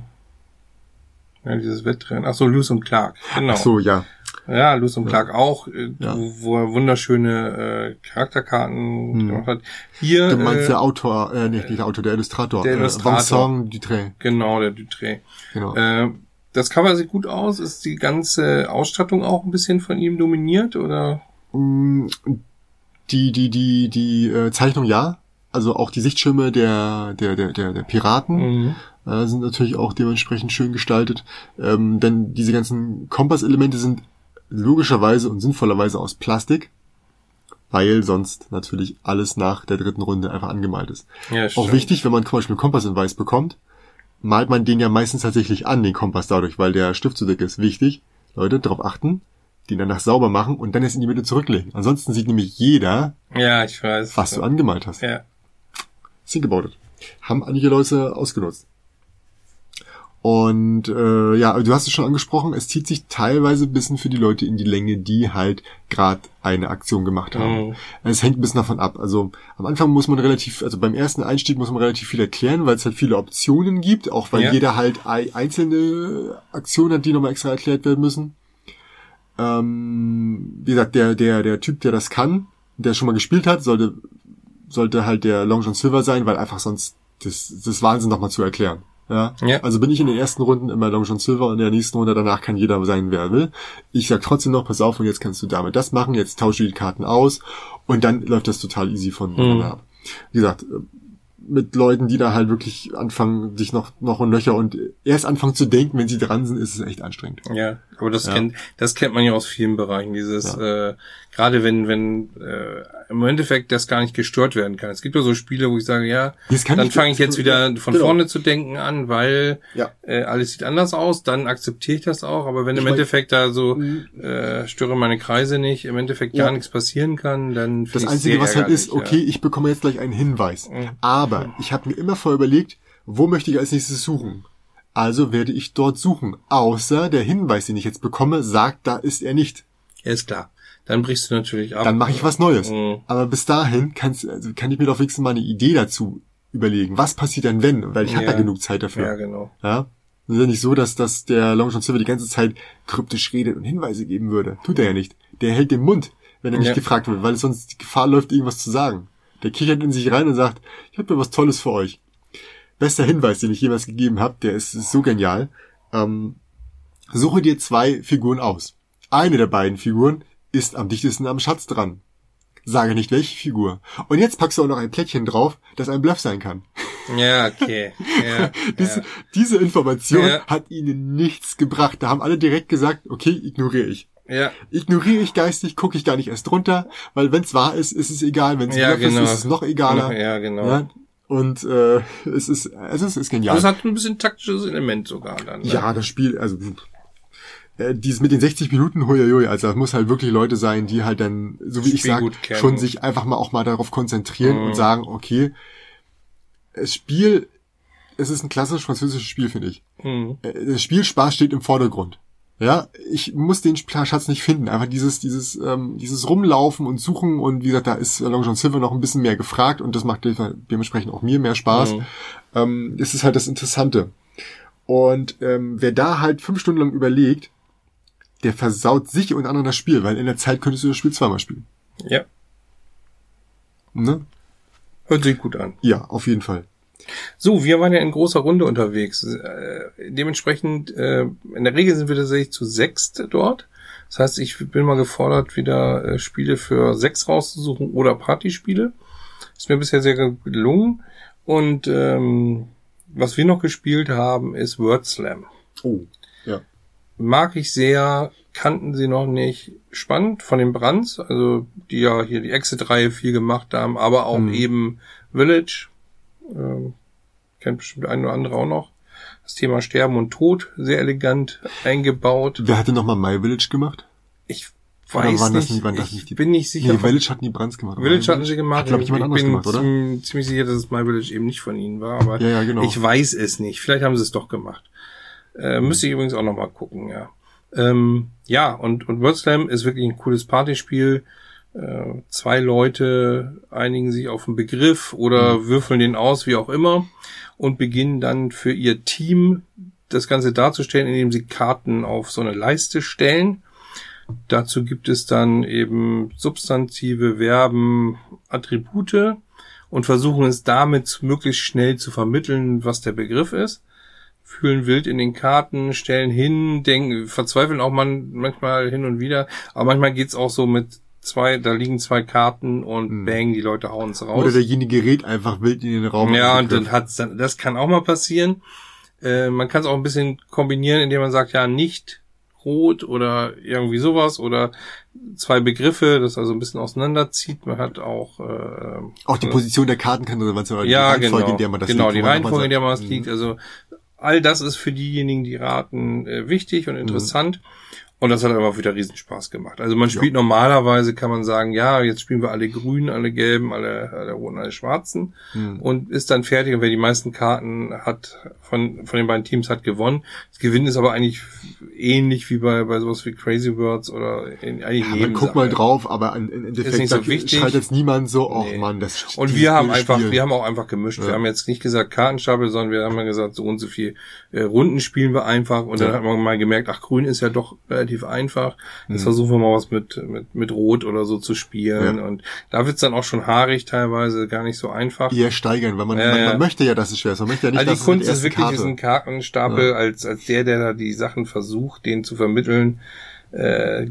ja, dieses Wettrennen. Ach so, Lewis und Clark. Genau. Ach so, ja. Ja, Lewis und Clark auch, äh, Ja. wo, er wunderschöne äh, Charakterkarten Hm. gemacht hat. Hier, Du meinst äh, der Autor, äh, nicht der Autor, der Illustrator. der Äh, Illustrator. Vincent Dutré. genau, der Dutré. Genau. Äh, das Cover sieht gut aus. Ist die ganze Ausstattung auch ein bisschen von ihm dominiert oder? Mm, Die, die, die, die äh, Zeichnung ja. Also auch die Sichtschirme der, der, der, der, der Piraten Mhm. äh, sind natürlich auch dementsprechend schön gestaltet. Ähm, denn diese ganzen Kompasselemente sind logischerweise und sinnvollerweise aus Plastik, weil sonst natürlich alles nach der dritten Runde einfach angemalt ist. Ja, Auch wichtig, wenn man zum Beispiel einen Kompass in Weiß bekommt, malt man den ja meistens tatsächlich an, den Kompass dadurch, weil der Stift zu dick ist. Wichtig, Leute, darauf achten, den danach sauber machen und dann erst in die Mitte zurücklegen. Ansonsten sieht nämlich jeder, Ja, ich weiß. was du angemalt hast. Ja. Think about it. Haben einige Leute ausgenutzt. Und äh, ja, du hast es schon angesprochen, es zieht sich teilweise ein bisschen für die Leute in die Länge, die halt gerade eine Aktion gemacht haben. Mhm. Es hängt ein bisschen davon ab. Also am Anfang muss man relativ, also beim ersten Einstieg muss man relativ viel erklären, weil es halt viele Optionen gibt, auch weil Ja. jeder halt ei- einzelne Aktionen hat, die nochmal extra erklärt werden müssen. Ähm, wie gesagt, der, der, der Typ, der das kann, der schon mal gespielt hat, sollte, sollte halt der Long John Silver sein, weil einfach sonst das, das Wahnsinn nochmal zu erklären. Ja? Ja. Also bin ich in den ersten Runden immer Long John Silver und in der nächsten Runde danach kann jeder sein, wer er will. Ich sag trotzdem noch, pass auf, und jetzt kannst du damit das machen, jetzt tausche die Karten aus und dann läuft das total easy von Mhm. ab. Wie gesagt, mit Leuten, die da halt wirklich anfangen, sich noch, noch und nöcher und erst anfangen zu denken, wenn sie dran sind, ist es echt anstrengend. Ja, aber das Ja. kennt das kennt man ja aus vielen Bereichen. Dieses äh, gerade wenn wenn äh, im Endeffekt das gar nicht gestört werden kann. Es gibt ja so Spiele, wo ich sage, ja, Das dann fange ich jetzt wieder von Genau. vorne zu denken an, weil Ja. äh, alles sieht anders aus. Dann akzeptiere ich das auch. Aber wenn Ich im mein- Endeffekt da so äh, störe meine Kreise nicht, im Endeffekt Ja. gar nichts passieren kann, dann Das finde ich Einzige, sehr was halt ist, okay, ich bekomme jetzt gleich einen Hinweis. Mhm. Aber ich habe mir immer vorher überlegt, wo möchte ich als nächstes suchen? Also werde ich dort suchen. Außer der Hinweis, den ich jetzt bekomme, sagt, da ist er nicht. Ja, ist klar. Dann brichst du natürlich ab. Dann mache ich was Neues. Mhm. Aber bis dahin kann's, also kann ich mir doch wenigstens mal eine Idee dazu überlegen. Was passiert denn wenn? Weil ich ja. habe ja genug Zeit dafür. Ja, genau. Ja. Es ist ja nicht so, dass, dass der Long John Silver die ganze Zeit kryptisch redet und Hinweise geben würde. Tut er ja nicht. Der hält den Mund, wenn er nicht ja. gefragt wird, weil es sonst die Gefahr läuft, irgendwas zu sagen. Der kichert in sich rein und sagt, ich habe mir was Tolles für euch. Bester Hinweis, den ich jemals gegeben habe, der ist, ist so genial. Ähm, suche dir zwei Figuren aus. Eine der beiden Figuren ist am dichtesten am Schatz dran. Sage nicht welche Figur. Und jetzt packst du auch noch ein Plättchen drauf, das ein Bluff sein kann. Ja, okay. Ja, diese, ja. diese Information ja. hat ihnen nichts gebracht. Da haben alle direkt gesagt, okay, ignoriere ich. Ja. Ignoriere ich geistig, gucke ich gar nicht erst drunter, weil wenn es wahr ist, ist es egal. Wenn es ja, genau. ist, ist es noch egaler. Ja, genau. Ja? Und äh, es ist es ist, ist genial. Das hat ein bisschen taktisches Element sogar dann. Ne? Ja, das Spiel, also äh, dieses mit den 60 Minuten, huiuiui, also das muss halt wirklich Leute sein, die halt dann, so wie ich sage, schon sich einfach mal auch mal darauf konzentrieren mhm. und sagen, okay, das Spiel, es ist ein klassisch französisches Spiel, finde ich. Mhm. Äh, das Spielspaß steht im Vordergrund. Ja, ich muss den Schatz nicht finden. Einfach dieses, dieses, ähm, dieses Rumlaufen und Suchen und wie gesagt, da ist Long John Silver noch ein bisschen mehr gefragt und das macht dementsprechend auch mir mehr Spaß. Mhm. Ähm, das ist halt das Interessante. Und ähm, wer da halt fünf Stunden lang überlegt, der versaut sich und anderen das Spiel, weil in der Zeit könntest du das Spiel zweimal spielen. Ja. Ne? Hört sich gut an. Ja, auf jeden Fall. So, wir waren ja in großer Runde unterwegs. Äh, dementsprechend, äh, in der Regel sind wir tatsächlich zu sechst dort. Das heißt, ich bin mal gefordert, wieder äh, Spiele für sechs rauszusuchen oder Partyspiele. Ist mir bisher sehr gelungen. Und ähm, was wir noch gespielt haben, ist Word Slam. Oh. Mag ich sehr, kannten sie noch nicht. Spannend von den Brands, also die ja hier die Exit-Reihe viel gemacht haben, aber auch mhm. eben Village, ähm, kennt bestimmt ein oder andere auch noch. Das Thema Sterben und Tod sehr elegant eingebaut. Wer hatte nochmal My Village gemacht? Ich weiß waren nicht. nicht waren das nicht die, bin nicht sicher. Nee, Village hatten die Brands gemacht. Village hatten sie gemacht. Hat, glaube ich, jemand anderes gemacht, oder? Ich bin ziemlich sicher, dass es My Village eben nicht von ihnen war, aber ja, ja, genau. ich weiß es nicht. Vielleicht haben sie es doch gemacht. Äh. Müsste ich übrigens auch nochmal gucken, ja. Ähm, ja, und, und Word Slam ist wirklich ein cooles Partyspiel. Äh, zwei Leute einigen sich auf einen Begriff oder mhm. würfeln den aus, wie auch immer, und beginnen dann für ihr Team das Ganze darzustellen, indem sie Karten auf so eine Leiste stellen. Dazu gibt es dann eben Substantive, Verben, Attribute und versuchen es damit möglichst schnell zu vermitteln, was der Begriff ist. Fühlen wild in den Karten, stellen hin, denken, verzweifeln auch man manchmal hin und wieder, aber manchmal geht's auch so mit zwei, da liegen zwei Karten und hm. bang, die Leute hauen es raus. Oder derjenige gerät einfach wild in den Raum. Ja, und dann hat's dann, das kann auch mal passieren. Äh, man kann es auch ein bisschen kombinieren, indem man sagt, ja, nicht rot oder irgendwie sowas oder zwei Begriffe, das also ein bisschen auseinanderzieht. Man hat auch äh, auch die Position der Karten kann relevant sein, ja, die Reihenfolge, genau, in der man das genau, liegt, die Reihenfolge, in der man das liegt. Also all das ist für diejenigen, die raten, äh, wichtig und mhm. interessant. Mhm. Und das hat aber wieder Riesenspaß gemacht. Also man spielt ja. normalerweise, kann man sagen, ja, jetzt spielen wir alle Grünen, alle Gelben, alle, alle Roten, alle Schwarzen hm. und ist dann fertig. Und wer die meisten Karten hat von, von den beiden Teams hat gewonnen. Das Gewinnen ist aber eigentlich ähnlich wie bei, bei sowas wie Crazy Words oder in eigentlich ja, man guckt mal drauf, aber im Endeffekt ist nicht so wichtig. schreit jetzt niemand so, oh nee. Mann, das Und wir haben einfach, Spiel. wir haben auch einfach gemischt. Ja. Wir haben jetzt nicht gesagt Kartenstapel, sondern wir haben ja gesagt, so und so viel äh, Runden spielen wir einfach und ja. dann hat man mal gemerkt, ach, Grün ist ja doch relativ einfach. Jetzt mhm. versuchen wir mal was mit, mit, mit Rot oder so zu spielen und da wird's dann auch schon haarig teilweise, gar nicht so einfach. Eher steigern, weil man, äh, man, man, möchte ja, dass es schwer ist. Man möchte ja nicht, also die Kunst ist wirklich Karte. diesen Kartenstapel ja. als, als der, der da die Sachen versucht, den zu vermitteln, äh,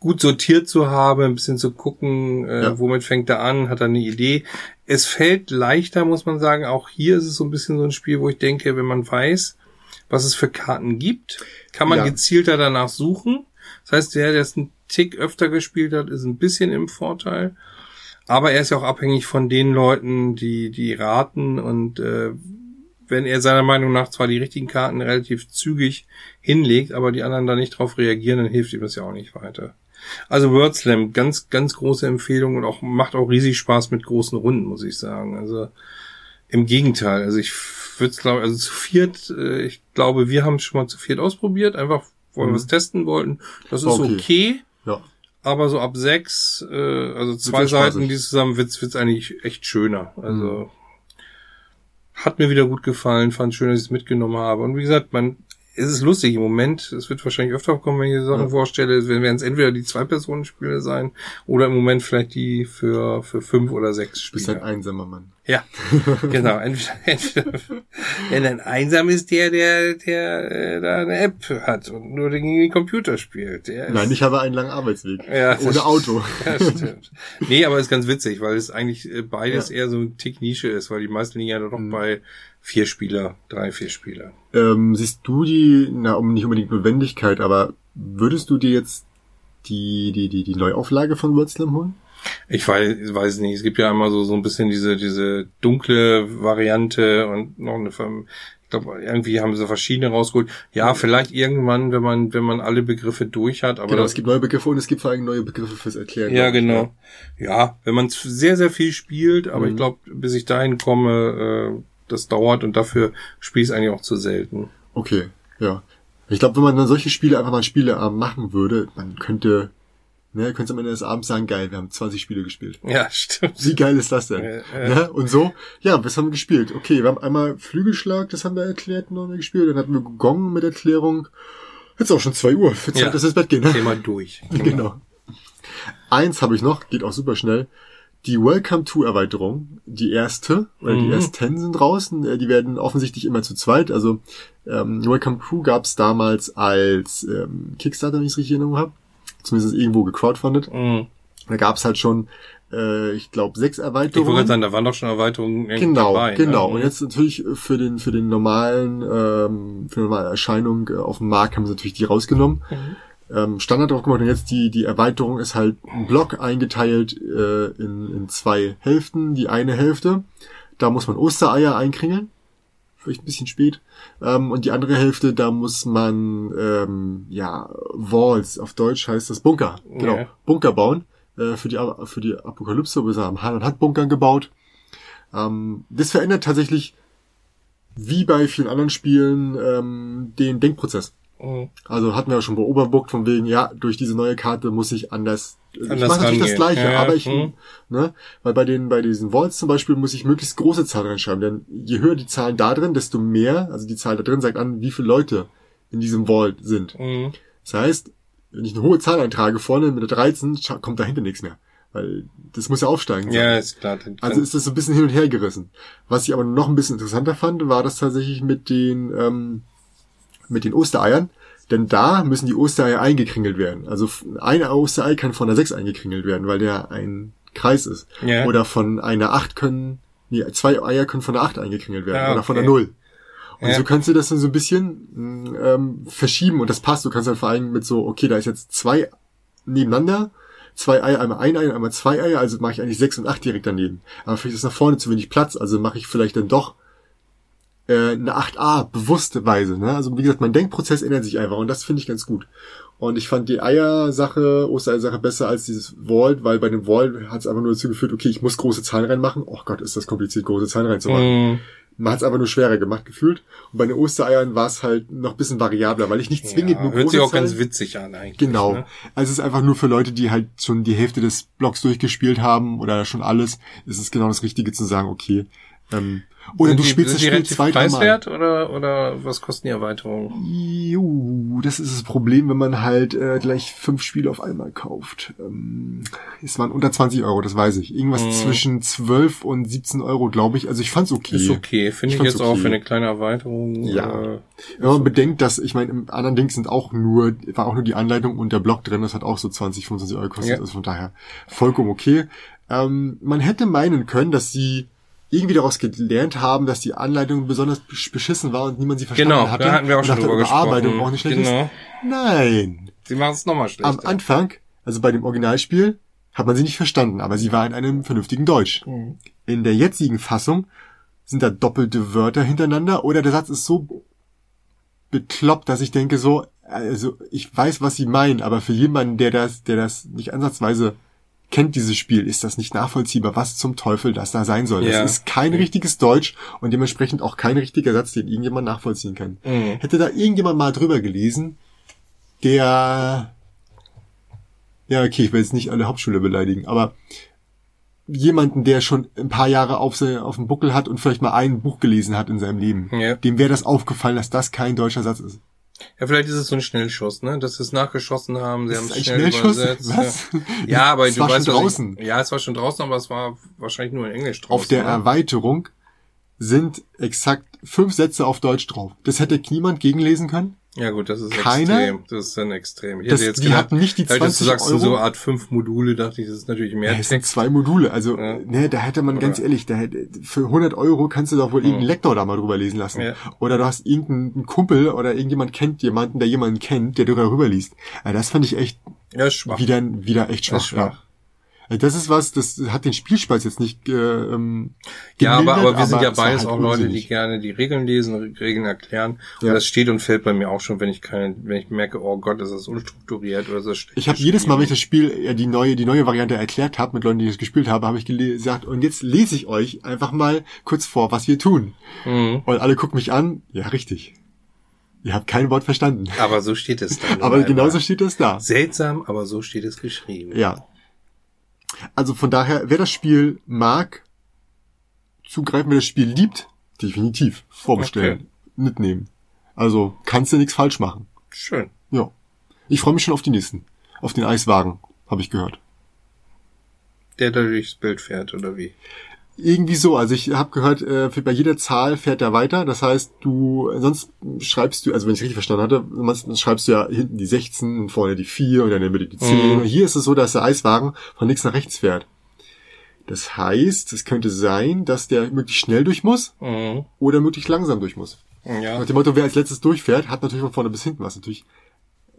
gut sortiert zu haben, ein bisschen zu gucken, äh, ja. womit fängt er an, hat er eine Idee. Es fällt leichter, muss man sagen. Auch hier ist es so ein bisschen so ein Spiel, wo ich denke, wenn man weiß, was es für Karten gibt, kann man ja. gezielter danach suchen. Das heißt, der, der es einen Tick öfter gespielt hat, ist ein bisschen im Vorteil. Aber er ist ja auch abhängig von den Leuten, die, die raten und äh, wenn er seiner Meinung nach zwar die richtigen Karten relativ zügig hinlegt, aber die anderen da nicht drauf reagieren, dann hilft ihm das ja auch nicht weiter. Also WordSlam, ganz, ganz große Empfehlung und auch macht auch riesig Spaß mit großen Runden, muss ich sagen. Also im Gegenteil, also ich würde es glaube, also zu viert, äh, ich glaube, wir haben es schon mal zu viert ausprobiert, einfach weil mhm. wir es testen wollten. Das ist okay. okay. Ja. Aber so ab sechs, äh, also zwei Seiten, die zusammen wird's, wird's eigentlich echt schöner. Also mhm Hat mir wieder gut gefallen, fand schön, dass ich es mitgenommen habe. Und wie gesagt, man es ist lustig im Moment. Es wird wahrscheinlich öfter kommen, wenn ich Sachen ja. vorstelle. werden es entweder die Zwei-Personen-Spiele sein oder im Moment vielleicht die für, für fünf oder sechs Spiele. Du bist ein einsamer Mann. Ja, genau. Entweder, entweder, ein einsam ist der, der, der äh, da eine App hat und nur gegen den Computer spielt. Der Nein, ich habe einen langen Arbeitsweg. Ja, ohne Auto. Ja, stimmt. Nee, aber ist ganz witzig, weil es eigentlich äh, beides ja. eher so ein Tick Nische ist, weil die meisten liegen ja doch mhm. bei vier Spieler, drei, vier Spieler. Ähm, siehst du die, na, um nicht unbedingt Notwendigkeit, aber würdest du dir jetzt die, die, die, die Neuauflage von Wurzeln holen? Ich weiß, weiß nicht. Es gibt ja immer so, so ein bisschen diese, diese dunkle Variante und noch eine, ich glaube, irgendwie haben sie verschiedene rausgeholt. Ja, vielleicht irgendwann, wenn man, wenn man alle Begriffe durch hat, aber. Genau, es gibt neue Begriffe und es gibt vor allem neue Begriffe fürs Erklären. Ja, genau. Ja, ja wenn man sehr, sehr viel spielt, aber mhm. ich glaube, bis ich dahin komme, äh, das dauert und dafür spiele ich es eigentlich auch zu selten. Okay, ja. Ich glaube, wenn man dann solche Spiele einfach mal Spiele machen würde, man könnte, ne, könnte am Ende des Abends sagen, geil, wir haben 20 Spiele gespielt. Ja, stimmt. Wie geil ist das denn? Ja, ja. Ne? Und so, ja, was haben wir gespielt? Okay, wir haben einmal Flügelschlag, das haben wir erklärt, noch wir gespielt, dann hatten wir Gong mit Erklärung. Jetzt auch schon zwei Uhr, für Zeit, ja. dass wir ins Bett gehen. Ne? Thema durch. Genau. genau. Eins habe ich noch, geht auch super schnell die Welcome to Erweiterung, die erste, weil mhm. die ersten sind draußen, äh, die werden offensichtlich immer zu zweit. Also ähm, Welcome to gab es damals als ähm, Kickstarter, wenn ich es richtig in Erinnerung habe. Zumindest irgendwo gecrowdfundet. Mhm. Da gab es halt schon, äh, ich glaube, sechs Erweiterungen. Ich wollte sagen, da waren doch schon Erweiterungen genau, dabei. Genau, genau. Und jetzt natürlich für den für den normalen ähm, für eine normale Erscheinung äh, auf dem Markt haben sie natürlich die rausgenommen. Mhm ähm, Standard drauf gemacht und jetzt die, die Erweiterung ist halt ein Block eingeteilt äh, in, in zwei Hälften. Die eine Hälfte, da muss man Ostereier einkringeln. Vielleicht ein bisschen spät. Ähm, und die andere Hälfte, da muss man ähm, ja Walls, auf Deutsch heißt das Bunker. Genau. Okay. Bunker bauen. Äh, für die für die Apokalypse, wir haben Han und hat Bunker gebaut. Ähm, das verändert tatsächlich, wie bei vielen anderen Spielen, ähm, den Denkprozess. Mhm. Also hatten wir ja schon beobachtet von wegen, ja, durch diese neue Karte muss ich anders. anders ich mache natürlich das Gleiche, ja, aber ich, mhm. ne, weil bei den, bei diesen Vaults zum Beispiel muss ich möglichst große Zahlen reinschreiben, denn je höher die Zahlen da drin, desto mehr, also die Zahl da drin sagt an, wie viele Leute in diesem Vault sind. Mhm. Das heißt, wenn ich eine hohe Zahl eintrage vorne mit der 13, kommt dahinter nichts mehr. Weil das muss ja aufsteigen. Sein. Ja, ist klar. Also ist das so ein bisschen hin und her gerissen. Was ich aber noch ein bisschen interessanter fand, war das tatsächlich mit den, ähm, mit den Ostereiern, denn da müssen die Ostereier eingekringelt werden. Also ein Osterei kann von der 6 eingekringelt werden, weil der ein Kreis ist. Ja. Oder von einer 8 können, nee, zwei Eier können von der 8 eingekringelt werden. Ja, oder von der 0. Und ja. so kannst du das dann so ein bisschen ähm, verschieben und das passt. Du kannst dann vor allem mit so, okay, da ist jetzt zwei nebeneinander, zwei Eier, einmal ein Ei, einmal zwei Eier, also mache ich eigentlich sechs und acht direkt daneben. Aber vielleicht ist nach vorne zu wenig Platz, also mache ich vielleicht dann doch äh, eine 8a bewusste Weise. Ne? Also wie gesagt, mein Denkprozess ändert sich einfach und das finde ich ganz gut. Und ich fand die Eier-Sache, Osterei-Sache besser als dieses Vault, weil bei dem Vault hat es einfach nur dazu geführt, okay, ich muss große Zahlen reinmachen. Oh Gott, ist das kompliziert, große Zahlen reinzumachen. Mm. Man hat es einfach nur schwerer gemacht gefühlt. Und bei den Ostereiern war es halt noch ein bisschen variabler, weil ich nicht zwingend ja, nur große Hört sich auch Zahlen, ganz witzig an eigentlich. Genau. Ne? Also es ist einfach nur für Leute, die halt schon die Hälfte des Blocks durchgespielt haben oder schon alles, ist es genau das Richtige zu sagen, okay, ähm, oder sind du spielst das Spiel zwei, preiswert oder, oder was kosten die Erweiterungen? Juhu, das ist das Problem, wenn man halt äh, gleich fünf Spiele auf einmal kauft. Ähm, es waren unter 20 Euro, das weiß ich. Irgendwas hm. zwischen 12 und 17 Euro, glaube ich. Also ich fand's okay. Ist okay, finde ich, ich jetzt okay. auch für eine kleine Erweiterung. Ja. Äh, wenn man bedenkt, dass, ich meine, im anderen Ding sind auch nur, war auch nur die Anleitung und der Blog drin, das hat auch so 20, 25 Euro gekostet. Ja. Also von daher vollkommen okay. Ähm, man hätte meinen können, dass sie irgendwie daraus gelernt haben, dass die Anleitung besonders beschissen war und niemand sie verstanden genau, hatte. Genau, da hatten wir auch schon drüber gesprochen. auch nicht schlecht genau. ist. Nein. Sie machen es nochmal schlechter. Am Anfang, also bei dem Originalspiel, hat man sie nicht verstanden, aber sie war in einem vernünftigen Deutsch. Mhm. In der jetzigen Fassung sind da doppelte Wörter hintereinander oder der Satz ist so bekloppt, dass ich denke so, also ich weiß, was sie meinen, aber für jemanden, der das, der das nicht ansatzweise kennt dieses Spiel, ist das nicht nachvollziehbar, was zum Teufel das da sein soll. Ja. Das ist kein richtiges Deutsch und dementsprechend auch kein richtiger Satz, den irgendjemand nachvollziehen kann. Mhm. Hätte da irgendjemand mal drüber gelesen, der ja, okay, ich will jetzt nicht alle Hauptschüler beleidigen, aber jemanden, der schon ein paar Jahre auf, auf dem Buckel hat und vielleicht mal ein Buch gelesen hat in seinem Leben, Ja. dem wäre das aufgefallen, dass das kein deutscher Satz ist. Ja, vielleicht ist es so ein Schnellschuss, ne? Dass sie es nachgeschossen haben, sie haben es schnell übersetzt. Was? Ja, aber Es du war weißt schon draußen. Ich, ja, es war schon draußen, aber es war wahrscheinlich nur in Englisch draußen. Auf der ne? Erweiterung sind exakt fünf Sätze auf Deutsch drauf. Das hätte niemand gegenlesen können. Ja gut, das ist Keiner? extrem. Das ist dann extrem. Ich Das- hätte jetzt die gedacht, hatten nicht die dadurch, dass du 20 sagst, so Euro. eine Art fünf Module, dachte ich, das ist natürlich mehr Ja, es sind zwei Module. Also, Ja. ne, da hätte man ganz Oder- ehrlich, da hätte, für 100 Euro kannst du doch wohl irgendeinen Lektor da mal drüber lesen lassen. Ja. Oder du hast irgendeinen Kumpel oder irgendjemand kennt jemanden, der jemanden kennt, der darüber liest. Ja, das fand ich echt Ja, schwach. wieder, wieder echt schwach. Das schwach. Ja. Also Das ist was, das hat den Spielspaß jetzt nicht äh, ähm, Ja, aber, gemildert, aber wir sind ja es beides halt auch Leute, die gerne die Regeln lesen, Regeln erklären. Und Ja. das steht und fällt bei mir auch schon, wenn ich keine, wenn ich merke, oh Gott, ist das unstrukturiert oder so. Ich habe jedes Mal, wenn ich das Spiel, ja, die neue, die neue Variante erklärt habe, mit Leuten, die das gespielt haben, habe ich gesagt, und jetzt lese ich euch einfach mal kurz vor, was wir tun. Mhm. Und alle gucken mich an, ja, richtig. Ihr habt kein Wort verstanden. Aber so steht es dann. Aber genauso steht das da. Seltsam, aber so steht es geschrieben. Ja. Also von daher, wer das Spiel mag, zugreifen, wer das Spiel liebt, definitiv vorbestellen, Okay. mitnehmen. Also kannst du nichts falsch machen. Schön. Ja. Ich freue mich schon auf die nächsten. Auf den Eiswagen, habe ich gehört. Der da durchs Bild fährt, oder wie? Irgendwie so. Also ich habe gehört, äh, bei jeder Zahl fährt er weiter. Das heißt, du sonst schreibst du, also wenn ich richtig verstanden hatte, sonst schreibst du ja hinten die 16 und vorne die 4 und dann in der Mitte die 10. Mhm. Und hier ist es so, dass der Eiswagen von links nach rechts fährt. Das heißt, es könnte sein, dass der möglichst schnell durch muss Mhm. oder möglichst langsam durch muss. Ja. Nach dem Motto, wer als letztes durchfährt, hat natürlich von vorne bis hinten, was natürlich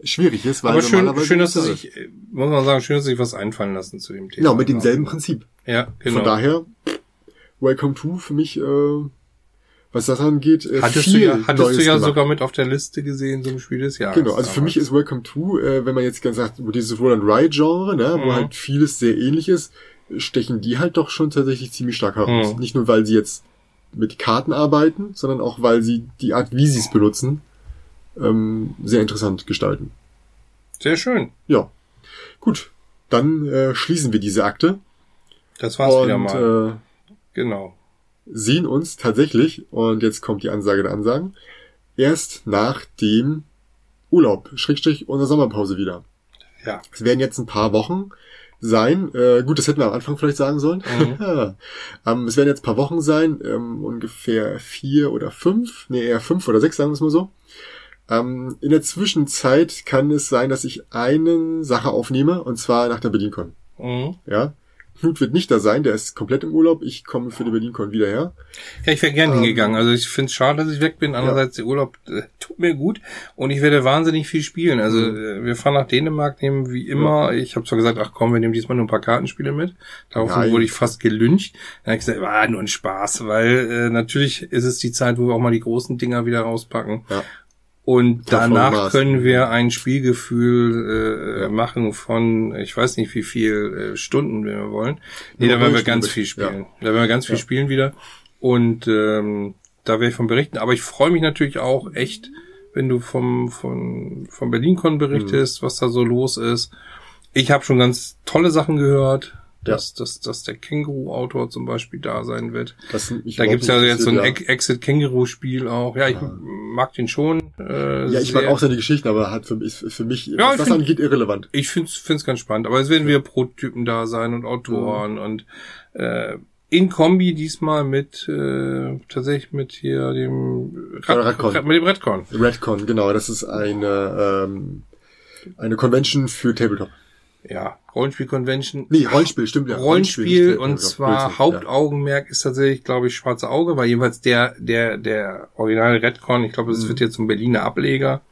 schwierig ist, weil Aber schön, schön, dass ist. sich, äh, muss man sagen, schön, dass sie sich was einfallen lassen zu dem Thema. Genau, mit demselben Prinzip. Ja, genau. Von daher, Welcome to für mich, äh, was das angeht, äh, hattest viel du ja, hattest Neues du ja gemacht. sogar mit auf der Liste gesehen zum Spiel des Jahres. Genau, also für mich ist Welcome to, äh, wenn man jetzt ganz sagt, wo dieses Roll and Ride Genre, ne, wo Mhm. halt vieles sehr ähnlich ist, stechen die halt doch schon tatsächlich ziemlich stark heraus. Mhm. Nicht nur, weil sie jetzt mit Karten arbeiten, sondern auch, weil sie die Art, wie sie es benutzen, ähm, sehr interessant gestalten. Sehr schön. Ja, gut, dann äh, schließen wir diese Akte Das war's wieder und mal. äh, genau. sehen uns tatsächlich, und jetzt kommt die Ansage der Ansagen, erst nach dem Urlaub, Schrägstrich unserer Sommerpause wieder. Ja. Es werden jetzt ein paar Wochen sein. Äh, gut, das hätten wir am Anfang vielleicht sagen sollen. Mhm. ähm, es werden jetzt ein paar Wochen sein, ähm, ungefähr vier oder fünf, nee, eher fünf oder sechs, sagen wir es mal so. Ähm, in der Zwischenzeit kann es sein, dass ich eine Sache aufnehme, und zwar nach der BerlinCon. Mhm. Ja. Knut wird nicht da sein, der ist komplett im Urlaub. Ich komme für die BerlinCon wieder her. Ja, ich wäre gern Ähm, hingegangen. Also ich finde es schade, dass ich weg bin. Andererseits, der Urlaub äh, tut mir gut und ich werde wahnsinnig viel spielen. Also Mhm. äh, wir fahren nach Dänemark, nehmen wie immer. Ich habe zwar gesagt, ach komm, wir nehmen diesmal nur ein paar Kartenspiele mit. Daraufhin Nein. wurde ich fast gelüncht. Dann habe ich gesagt, war nur ein Spaß, weil äh, natürlich ist es die Zeit, wo wir auch mal die großen Dinger wieder rauspacken. Ja. Und danach können wir ein Spielgefühl äh, machen von, ich weiß nicht wie viel äh, Stunden, wenn wir wollen. Nee, da werden wir ganz viel spielen. ja. Da werden wir ganz viel Ja. spielen wieder. Und ähm, da werde ich von berichten. Aber ich freue mich natürlich auch echt, wenn du vom, von, vom BerlinCon berichtest, was da so los ist. Ich habe schon ganz tolle Sachen gehört, Ja. dass, dass, dass der Känguru-Autor zum Beispiel da sein wird. Das mich Da gibt's ja jetzt so ein Ex- Exit-Känguru-Spiel auch. Ja, ich Ja. mag den schon. Äh, ja. ja, ich mag sehr. auch seine Geschichten, aber hat für, ist für mich, Ja, was ich das find- angeht, irrelevant. Ich find's, find's ganz spannend. Aber es werden wieder Prototypen da sein und Autoren und äh, in Kombi diesmal mit äh, tatsächlich mit hier dem Ja, Redcon. mit dem Redcon. Redcon, genau, das ist eine, ähm, eine Convention für Tabletop. Ja, Rollenspiel-Convention. Nee, Rollenspiel, stimmt ja. Rollenspiel nicht und zwar Blödsinn, Hauptaugenmerk ist tatsächlich, glaube ich, Schwarze Auge, weil jedenfalls der, der, der originale Redcon, ich glaube, es Mhm. wird jetzt ein Berliner Ableger,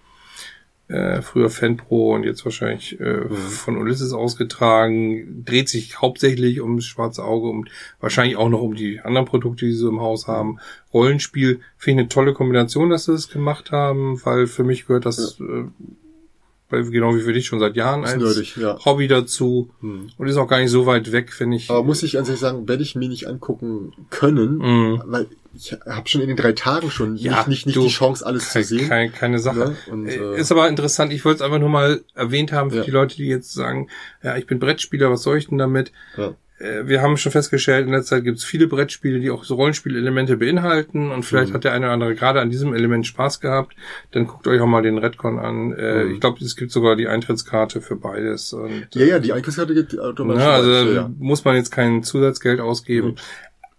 äh, früher Fanpro und jetzt wahrscheinlich äh, Mhm. von Ulysses ausgetragen, dreht sich hauptsächlich um das Schwarze Auge und wahrscheinlich auch noch um die anderen Produkte, die sie so im Haus haben. Rollenspiel finde ich eine tolle Kombination, dass sie es gemacht haben, weil für mich gehört das, äh, weil genau wie für dich schon seit Jahren als nerdig, ja. Hobby dazu Hm. und ist auch gar nicht so weit weg, finde ich. Aber muss ich ganz ehrlich sagen, werde ich mir nicht angucken können, Mhm. weil ich habe schon in den drei Tagen schon Ja, nicht, nicht, nicht die Chance, alles Keine, zu sehen. keine, keine Sache. Ne? Und, Äh, äh, ist aber interessant. Ich wollte es einfach nur mal erwähnt haben für Ja. die Leute, die jetzt sagen, ja, ich bin Brettspieler, was soll ich denn damit? Äh, wir haben schon festgestellt, in der Zeit gibt es viele Brettspiele, die auch so Rollenspielelemente beinhalten und vielleicht mhm. hat der eine oder andere gerade an diesem Element Spaß gehabt. Dann guckt euch auch mal den Redcon an. Äh, mhm. Ich glaube, es gibt sogar die Eintrittskarte für beides. Und, ja, ja, die Eintrittskarte gibt automatisch. Ja, also ja. muss man jetzt kein Zusatzgeld ausgeben. Mhm.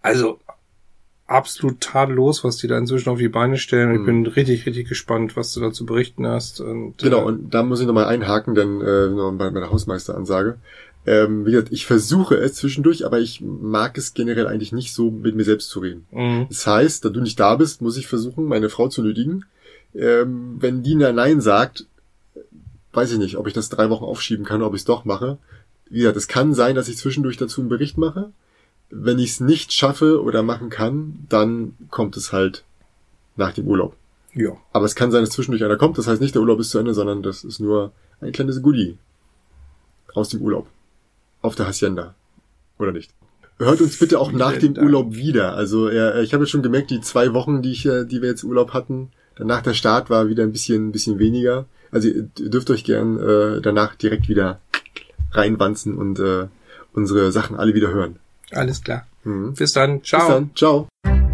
Also absolut tadellos, was die da inzwischen auf die Beine stellen. Ich mhm. bin richtig, richtig gespannt, was du dazu berichten hast. Und, genau, äh, und da muss ich nochmal einhaken, denn äh, bei meiner Hausmeisteransage. Ähm, wie gesagt, ich versuche es zwischendurch, aber ich mag es generell eigentlich nicht so, mit mir selbst zu reden. Mhm. Das heißt, da du nicht da bist, muss ich versuchen, meine Frau zu nötigen. Ähm, wenn die Nein sagt, weiß ich nicht, ob ich das drei Wochen aufschieben kann, ob ich es doch mache. Wie gesagt, es kann sein, dass ich zwischendurch dazu einen Bericht mache wenn ich es nicht schaffe oder machen kann, dann kommt es halt nach dem Urlaub. Ja. Aber es kann sein, dass zwischendurch einer kommt. Das heißt nicht, der Urlaub ist zu Ende, sondern das ist nur ein kleines Goodie aus dem Urlaub. Auf der Hacienda. Oder nicht? Hört uns bitte auch nach dem Urlaub wieder. Also ja, ich habe schon gemerkt, die zwei Wochen, die, ich, äh, die wir jetzt Urlaub hatten, danach der Start war wieder ein bisschen, ein bisschen weniger. Also ihr dürft euch gern äh, danach direkt wieder reinwanzen und äh, unsere Sachen alle wieder hören. Alles klar. Mhm. Bis dann. Ciao. Bis dann. Ciao.